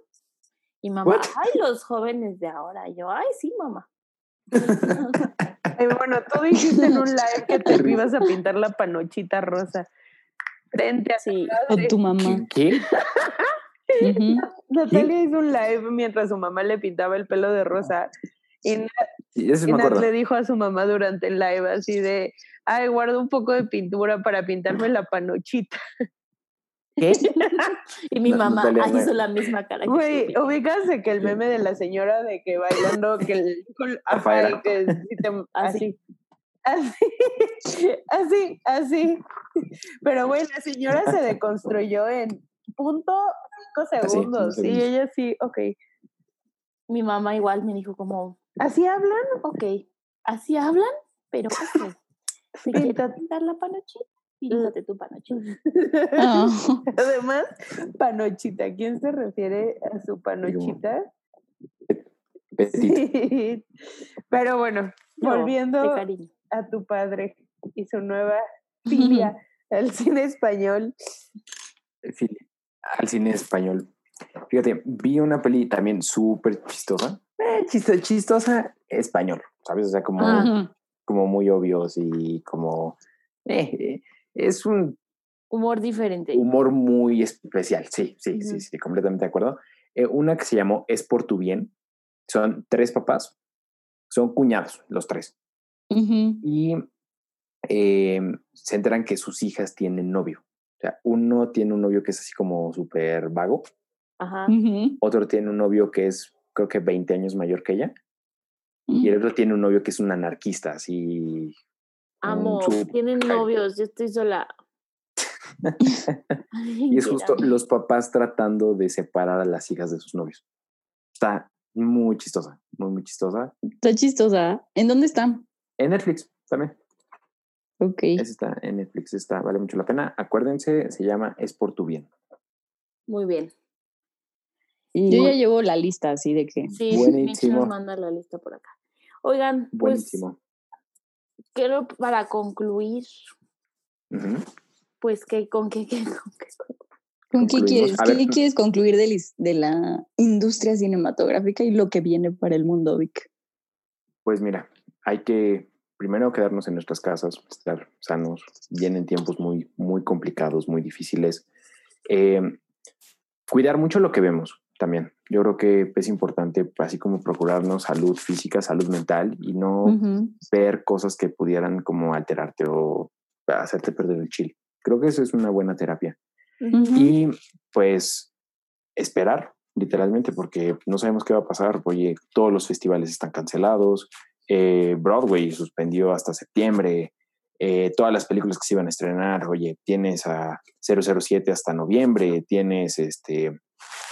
Y mamá, ay, los jóvenes de ahora. Yo, ay, sí, mamá.
Ay, bueno, tú dijiste en un *laughs* live que te ibas a pintar la panochita rosa frente a
Sí.
O tu mamá.
¿Qué? *laughs* *laughs*
Natalia hizo un live mientras su mamá le pintaba el pelo de rosa. Y Nat,
Sí,
y le dijo a su mamá durante el live así de, ay, guardo un poco de pintura para pintarme la panochita.
¿Qué? *laughs*
Y mi
No,
mamá
Natalia, no.
hizo la misma cara.
Güey, de que el meme de la señora de que bailando, que el. ajá, que te-
Así.
así. Así, *laughs* así, así. Pero, güey, la señora se deconstruyó en punto cinco
Así, cinco
segundos. Y ella sí, ok.
Mi mamá igual me dijo como,
¿Así hablan?
ok, así hablan, pero ok. *laughs* ¿Te quieres
Pinta-
pintar la panochita? Píntate tu panochita. *laughs*
Ah.
Además, panochita. ¿A quién se refiere a su panochita? Sí. Pero bueno, volviendo a tu padre y su nueva filia *laughs* al cine español.
Al cine español. Fíjate, vi una peli también súper chistosa. Eh, chiste- chistosa español, ¿sabes? O sea, como, como muy obvios y como... eh, eh, es un
Humor diferente.
humor muy especial, sí, sí, sí, sí, completamente de acuerdo. Eh, una que se llamó Es por tu bien. Son tres papás, son cuñados los tres. Y se enteran que sus hijas tienen novio. O sea, uno tiene un novio que es así como súper vago,
Ajá.
Otro tiene un novio que es creo que 20 años mayor que ella, y el otro tiene un novio que es un anarquista, así.
Amo,
un
tienen novios, yo estoy sola. *laughs*
Y es justo los papás tratando de separar a las hijas de sus novios. Está muy chistosa, muy, muy chistosa.
Está chistosa. ¿En dónde está?
En Netflix también.
Ok.
Esa está en Netflix, está, vale mucho la pena. Acuérdense, se llama Es por tu bien.
Muy bien.
Yo ya llevo la lista así de que.
Sí,
Buenísimo.
nos manda la lista por acá. Oigan, pues
Buenísimo.
quiero para concluir,
Ujú.
pues que con qué, qué- con qué-
¿Con qué quieres?
A
¿Qué
ver.
quieres concluir de, de la industria cinematográfica y lo que viene para el mundo, Vic?
Pues mira, hay que primero quedarnos en nuestras casas, estar sanos. Vienen tiempos muy, muy complicados, muy difíciles. Eh, cuidar mucho lo que vemos también. Yo creo que es importante, así como procurarnos salud física, salud mental y no
Ujú.
ver cosas que pudieran como alterarte o hacerte perder el chill. Creo que eso es una buena terapia.
Ujú.
Y pues esperar, literalmente, porque no sabemos qué va a pasar. Oye, todos los festivales están cancelados. Eh, Broadway suspendió hasta septiembre. eh, todas las películas que se iban a estrenar, oye, tienes a 007 hasta noviembre, tienes este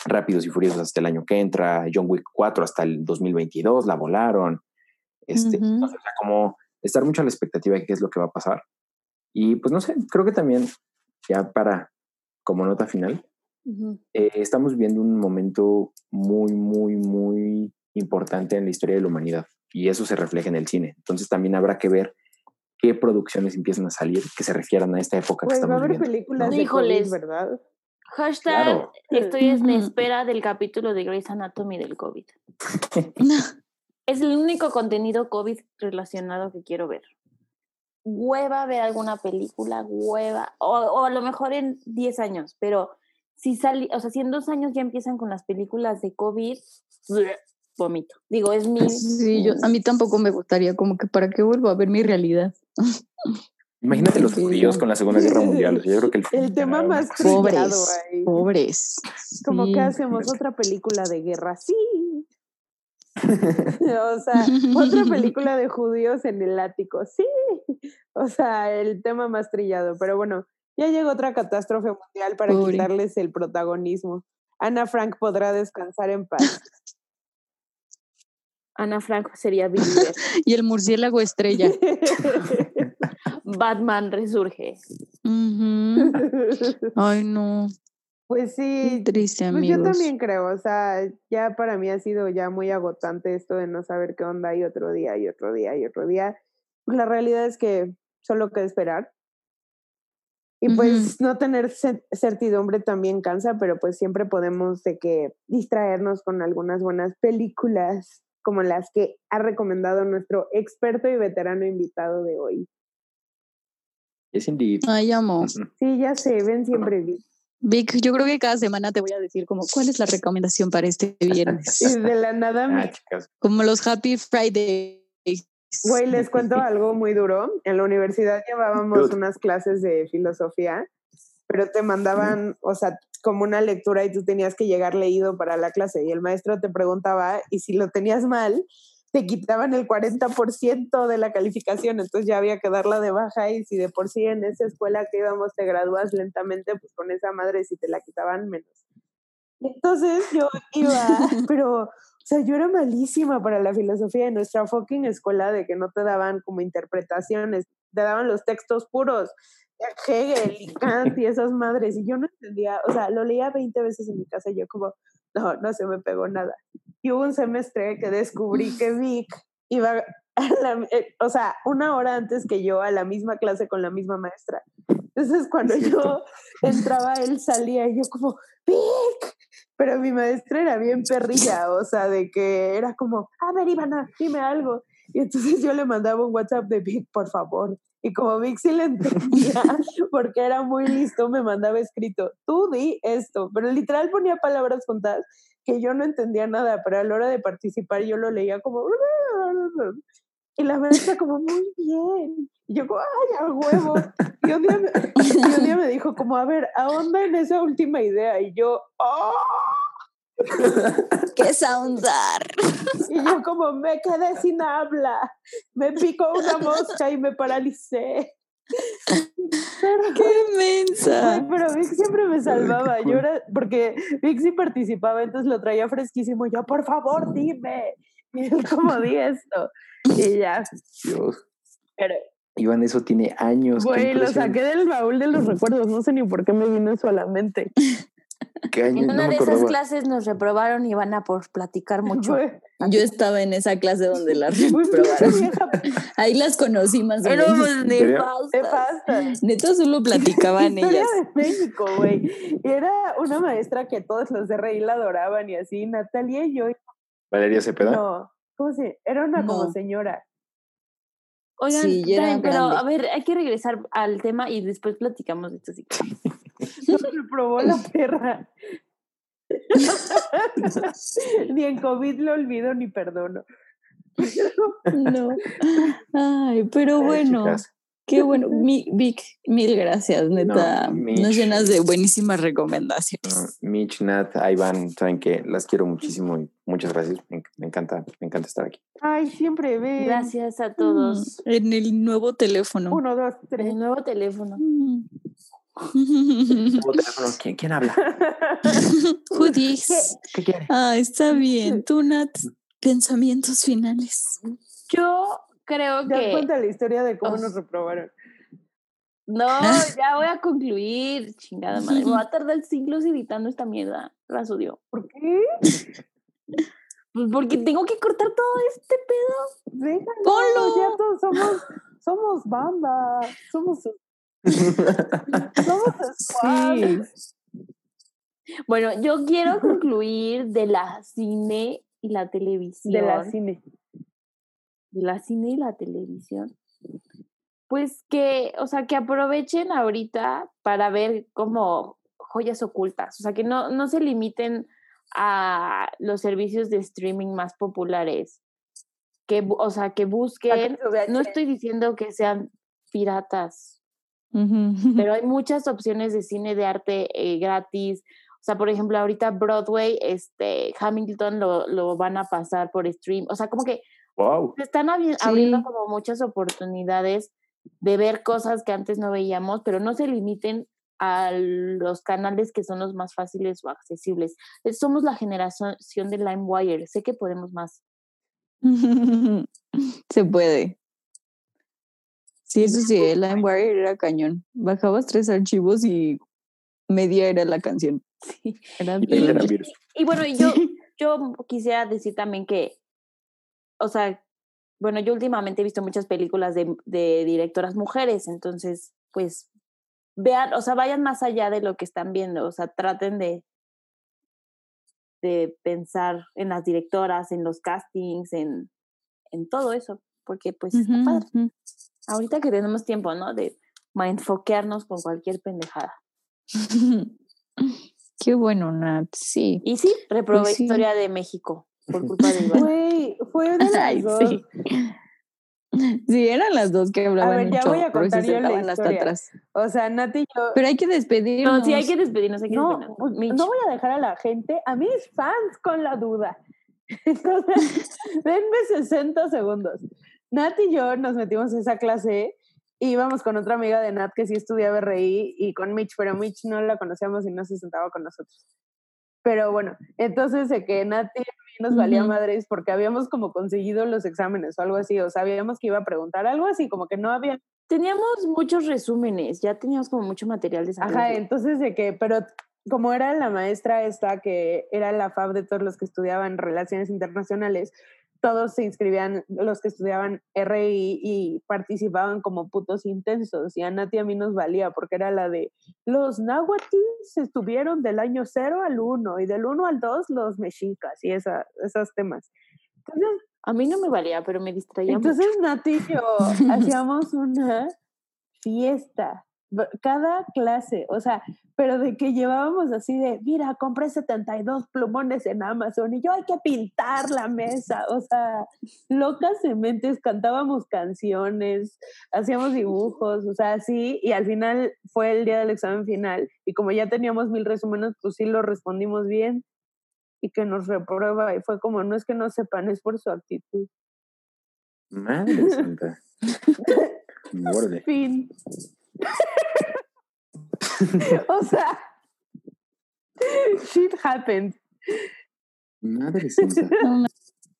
Rápidos y Furiosos hasta el año que entra, John Wick 4 hasta el 2022, la volaron. Este,
Ujú.
no sé, o sea, como estar mucho a la expectativa de qué es lo que va a pasar. Y pues no sé, creo que también, ya para como nota final, eh, estamos viviendo un momento muy, muy, muy importante en la historia de la humanidad y eso se refleja en el cine. Entonces también habrá que ver qué producciones empiezan a salir que se refieran a esta época que
Pues va a
estamos
haber
viviendo.
películas
¿no?
de
Híjoles.
COVID, ¿verdad?
Hashtag,
Claro.
estoy en espera del capítulo de Grey's Anatomy del COVID. *laughs* *laughs* Es el único contenido COVID relacionado que quiero ver. Hueva ver alguna película, hueva, o, o a lo mejor en 10 años, pero si sali, o sea, si en dos años ya empiezan con las películas de COVID, vomito. Digo, es mi...
Sí, yo, a mí tampoco me gustaría, como que para qué vuelvo a ver mi realidad. *laughs*
Imagínate los judíos con la Segunda Guerra Mundial. o sea, yo creo que el,
El tema más
Pobres.
trillado ahí.
Pobres.
Como
Sí.
que hacemos otra película de guerra, sí. *laughs* o sea, otra película de judíos en el ático, sí. O sea, el tema más trillado. Pero bueno, ya llegó otra catástrofe mundial para
Pobre.
quitarles el protagonismo. Ana Frank podrá descansar en paz.
Ana Frank sería Believer. *laughs*
Y el murciélago estrella. *laughs*
Batman resurge. *laughs*
Ay, no.
pues sí,
triste,
Pues yo
amigos.
también creo, o sea, ya para mí ha sido ya muy agotante esto de no saber qué onda y otro día y otro día y otro día. La realidad es que solo queda esperar. Y pues no tener ce- certidumbre también cansa, pero pues siempre podemos de que distraernos con algunas buenas películas como las que ha recomendado nuestro experto y veterano invitado de hoy.
Es indeed.
Ay, amo.
Sí, ya se ven siempre vi-
Vic, yo creo que cada semana te voy a decir como cuál es la recomendación para este *laughs* viernes.
Y de la nada
Ah,
como los Happy Friday.
Güey, les cuento *laughs* algo muy duro. En la universidad llevábamos
Good.
unas clases de filosofía pero te mandaban, o sea, como una lectura y tú tenías que llegar leído para la clase y el maestro te preguntaba y si lo tenías mal, te quitaban el 40% de la calificación, entonces ya había que darla de baja y si de por sí en esa escuela que íbamos te gradúas lentamente, pues con esa madre si te la quitaban menos. Entonces yo iba, *laughs* pero, o sea, yo era malísima para la filosofía de nuestra fucking escuela de que no te daban como interpretaciones, te daban los textos puros. Hegel y Kant y esas madres, y yo no entendía, o sea, lo leía 20 veces en mi casa y yo como, no, no se me pegó nada. Y hubo un semestre que descubrí que *laughs* Vic iba, a la, eh, o sea, una hora antes que yo a la misma clase con la misma maestra. Entonces cuando yo *laughs* entraba, él salía y yo como, Vic, pero mi maestra era bien perrilla, o sea, de que era como, a ver, Ivana, dime algo. *laughs* Y entonces yo le mandaba un WhatsApp de Vic, por favor. Y como Vic sí le entendía, *laughs* porque era muy listo, me mandaba escrito, tú di esto, pero literal ponía palabras juntas que yo no entendía nada, pero a la hora de participar yo lo leía como... Y la maestra como, muy bien. Y yo como, ay, a huevo. Y un, día me, y un día me dijo como, a ver, ahonda en esa última idea. Y yo, ¡oh!
¡Qué soundar!
Y yo como me quedé sin habla, me picó una mosca y me paralicé. Pero,
¡Qué mensa!
Pero Vic siempre me salvaba. Yo era, porque Vic sí participaba, entonces lo traía fresquísimo. Yo, por favor, dime. Y él como di esto. Y ya.
Dios.
Pero,
Iván, eso tiene años.
güey, lo saqué del baúl de los recuerdos. No sé ni por qué me vino eso a la mente.
Qué años,
En
no
una
me
de esas clases nos reprobaron y van a por platicar *laughs* mucho.
Yo estaba en esa clase donde las *laughs* reprobaron. *laughs* Ahí las conocí más o
Éramos
menos.
nefastas.
nefasta.
Neta solo platicaban
Historia
ellas.
de México, güey. Y era una maestra que todos los de RI la adoraban y así. Natalia y yo,
Valeria Cepeda.
no, ¿cómo se? Era una como
No.
señora.
Oigan,
Sí,
pero
grande.
a ver, hay que regresar al tema y después platicamos de esto. sí.
No me probó la *laughs* perra. *laughs* ni en COVID lo olvido ni perdono.
No. Ay, pero
Ay,
bueno, qué bueno. Mi, Vic, mil gracias, neta.
Mitch.
Nos llenas de buenísimas recomendaciones.
Ah, Mitch, Nat, Iván, saben que las quiero muchísimo y muchas gracias. Me, enc- me encanta, me encanta estar aquí.
Ay, siempre ven.
Gracias a todos.
Mm, En el nuevo teléfono.
Uno, dos, tres.
El nuevo teléfono.
Mm. *laughs*
¿Quién, quién habla? *laughs*
Who?
¿Qué quiere?
Ah, está bien. Tú, Nat, pensamientos finales.
Yo creo
Ya
que.
cuenta la historia de cómo
Os-
nos reprobaron.
No, *laughs* ya voy a concluir. Chingada madre. Me va a tardar siglos editando esta mierda. La odio.
¿Por qué?
Pues porque tengo que cortar todo este pedo.
Déjalo,
Ponlo.
Ya todos somos, somos banda. Somos, *laughs* squad.
Bueno, yo quiero concluir de la cine y la televisión.
De la cine.
de la cine y la televisión. Pues que, o sea, que aprovechen ahorita para ver como joyas ocultas, o sea, que no, no se limiten a los servicios de streaming más populares, que, o sea, que busquen, no estoy diciendo que sean piratas, pero hay muchas opciones de cine de arte eh, gratis. O sea, por ejemplo, ahorita Broadway, este, Hamilton lo, lo van a pasar por stream. O sea, como que
wow.
se están abri- abriendo como muchas oportunidades de ver cosas que antes no veíamos, pero no se limiten a los canales que son los más fáciles o accesibles. Somos la generación de LimeWire, sé que podemos más. *laughs*
Se puede. Sí, eso sí, el LimeWire era cañón. Bajabas tres archivos y media era la canción. *laughs* Era
Y virus.
Y bueno, y yo, *laughs* yo quisiera decir también que, o sea, bueno, yo últimamente he visto muchas películas de, de directoras mujeres, entonces, pues, vean, o sea, vayan más allá de lo que están viendo, o sea, traten de, de pensar en las directoras, en los castings, en, en todo eso, porque pues está padre. Ahorita que tenemos tiempo, ¿no? De enfoquearnos con cualquier pendejada. *laughs*
Qué bueno, Nat. Sí.
Y sí, reprobé
Pues sí.
historia de México por *laughs* culpa de Iván.
Güey, fue de las
Ay,
dos.
sí. *laughs* Sí, eran las dos que hablaban.
ver,
un
ya voy a contar yo la
hasta
historia.
atrás.
O sea, Nati y yo.
Pero hay que despedirnos.
No, sí hay que despedirnos, hay que
No,
despedirnos.
no voy a dejar a la gente, a mis fans con la duda. Entonces, denme 60 segundos. Nat y yo nos metimos a esa clase y íbamos con otra amiga de Nat que sí estudiaba RI y con Mitch, pero Mitch no la conocíamos y no se sentaba con nosotros. Pero bueno, entonces de que Nat y nos valía madres porque habíamos como conseguido los exámenes o algo así, o sabíamos que iba a preguntar algo así, como que no había
Teníamos muchos resúmenes, ya teníamos como mucho material de esa
Ajá,
clase.
entonces de que, pero como era la maestra esta, que era la FAB de todos los que estudiaban relaciones internacionales, todos se inscribían, los que estudiaban RI y participaban como putos intensos. Y a Nati a mí nos valía porque era la de los náhuatls estuvieron del año 0 al 1 y del 1 al 2 los mexicas y esa, esos temas. Entonces,
A mí no me valía, pero me distraía
entonces
mucho.
Nati y yo *laughs* hacíamos una fiesta, cada clase, o sea, pero de que llevábamos así de, mira, compré 72 plumones en Amazon y yo hay que pintar la mesa, o sea, locas de mentes, cantábamos canciones, hacíamos dibujos, o sea, sí, y al final fue el día del examen final y como ya teníamos mil resúmenes, pues sí lo respondimos bien y que nos reprueba y fue como, no es que no sepan, es por su actitud.
Madre santa. *laughs*
Fin. *laughs* o sea, shit happened.
Madre santa. *laughs*
No,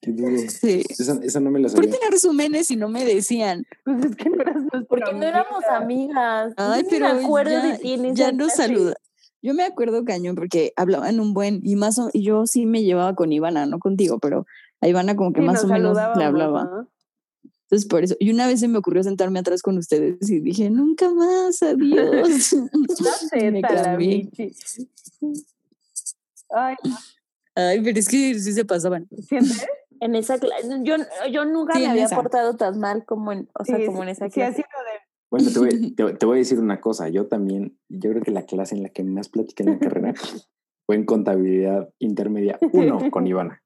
Qué duro.
Sí.
Esa, esa no me la
¿Por qué
sabía.
tener resúmenes y no me decían?
Pues es que no eras
Porque no éramos
amiga.
amigas.
Ay, pero
me acuerdo
ya,
de ti
ya nos saluda. Yo me acuerdo cañón porque hablaban un buen y más o, y yo sí me llevaba con Ivana, no contigo, pero a Ivana como que
Sí,
más o menos le hablaba.
¿no?
Entonces por eso, y una vez se me ocurrió sentarme atrás con ustedes y dije, nunca más, adiós. *laughs* *laughs* Me cambié.
bichi. Ay,
Ay, pero es que sí se pasaban.
¿sientes? *laughs*
En esa clase. Yo, yo nunca
Sí,
me había
esa.
portado tan mal como en, o sea,
Sí,
como en esa
sí,
clase.
de
Bueno, te voy, te, te voy a decir una cosa. Yo también, yo creo que la clase en la que más platiqué en la carrera fue en contabilidad intermedia 1 con Ivana.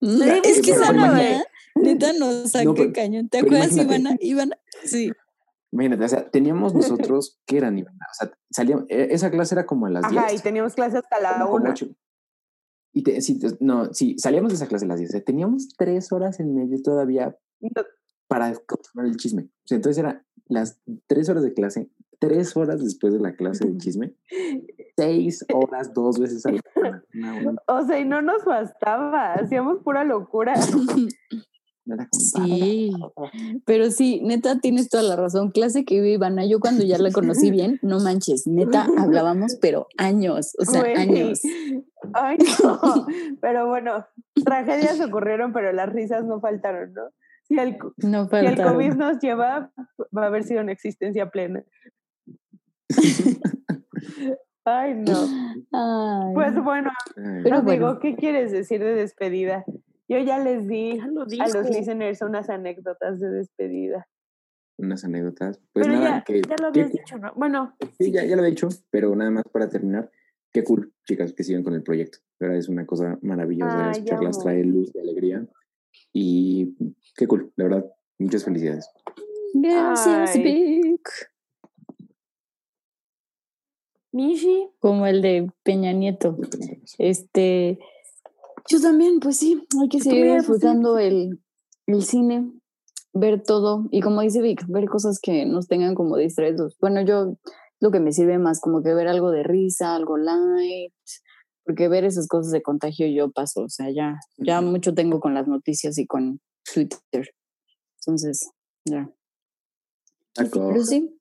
No,
Sí,
es que
pero
esa
imagínate-
neta, neta nos *laughs* saca
No, pero-
cañón. ¿Te acuerdas. Ivana? Ivana, sí.
Imagínate, o sea, teníamos *laughs* nosotros, ¿qué eran Ivana? O sea, salíamos, e- esa clase era como a las 10.
Ajá, y teníamos clase hasta la
como- como
una.
ocho. Y te- sí, no, sí, salíamos de esa clase a las 10. o sea, teníamos tres horas en medio todavía
No,
para continuar el chisme. O sea, entonces era las tres horas de clase, tres horas después de la clase de *laughs* chisme, seis horas dos veces a la semana.
O sea, y no nos bastaba, hacíamos pura locura.
Sí, pero sí, neta, tienes toda la razón. Clase que iba Ivana, yo cuando ya la conocí *laughs* bien, no manches, neta, hablábamos, pero años, o sea, años.
Ay, no. *laughs* Pero bueno, tragedias ocurrieron, pero las risas no faltaron, ¿no? Si el,
No
si el. COVID nos lleva, va a haber sido una existencia plena. *laughs* Ay, no.
Ay,
Pues bueno,
Pero bueno.
¿qué quieres decir de despedida? Yo ya les di a los listeners unas anécdotas de despedida.
unas anécdotas. Pues
Pero
nada,
ya,
que,
ya lo
que-
habías dicho, ¿no? Bueno,
sí, ya, ya lo he dicho, pero nada más para terminar. Qué cool, chicas, que sigan con el proyecto. Pero es una cosa maravillosa
Ay,
escucharlas, trae luz y alegría. Y qué cool, la verdad. Muchas felicidades.
Gracias,
Ay.
Vic.
Mishi,
Como el de Peña Nieto. Este, yo también, pues sí, hay que seguir disfrutando el, el cine, ver todo y como dice Vic, ver cosas que nos tengan como distraídos. Bueno, yo lo que me sirve más como que ver algo de risa, algo light, porque ver esas cosas de contagio yo paso, o sea, ya, ya mucho tengo con las noticias y con Twitter. Entonces, ya. Pero sí,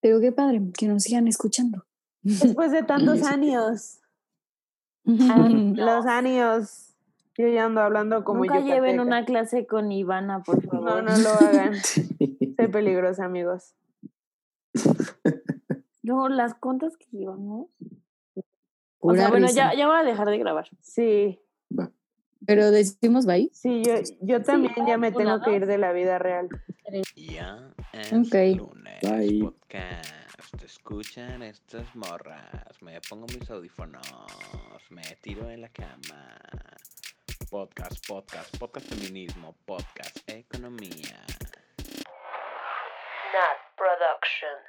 pero qué padre que nos sigan escuchando.
Después de *laughs* tantos *laughs* Los años, yo ya ando hablando como
nunca lleven una clase con Ivana, por favor.
No, no lo hagan. *laughs* Soy peligrosa, amigos. *laughs*
No, las contas que llevamos. O sea, bueno, ya, ya voy a dejar de grabar.
Sí,
Va.
Pero decimos bye.
sí, yo, yo también ya me tengo que ir de la vida real.
Ya es
Ok.
lunes.
Bye.
Podcast. Escuchan estas morras. Me pongo mis audífonos. Me tiro en la cama. Podcast, podcast, podcast feminismo, podcast economía.
Nat Productions.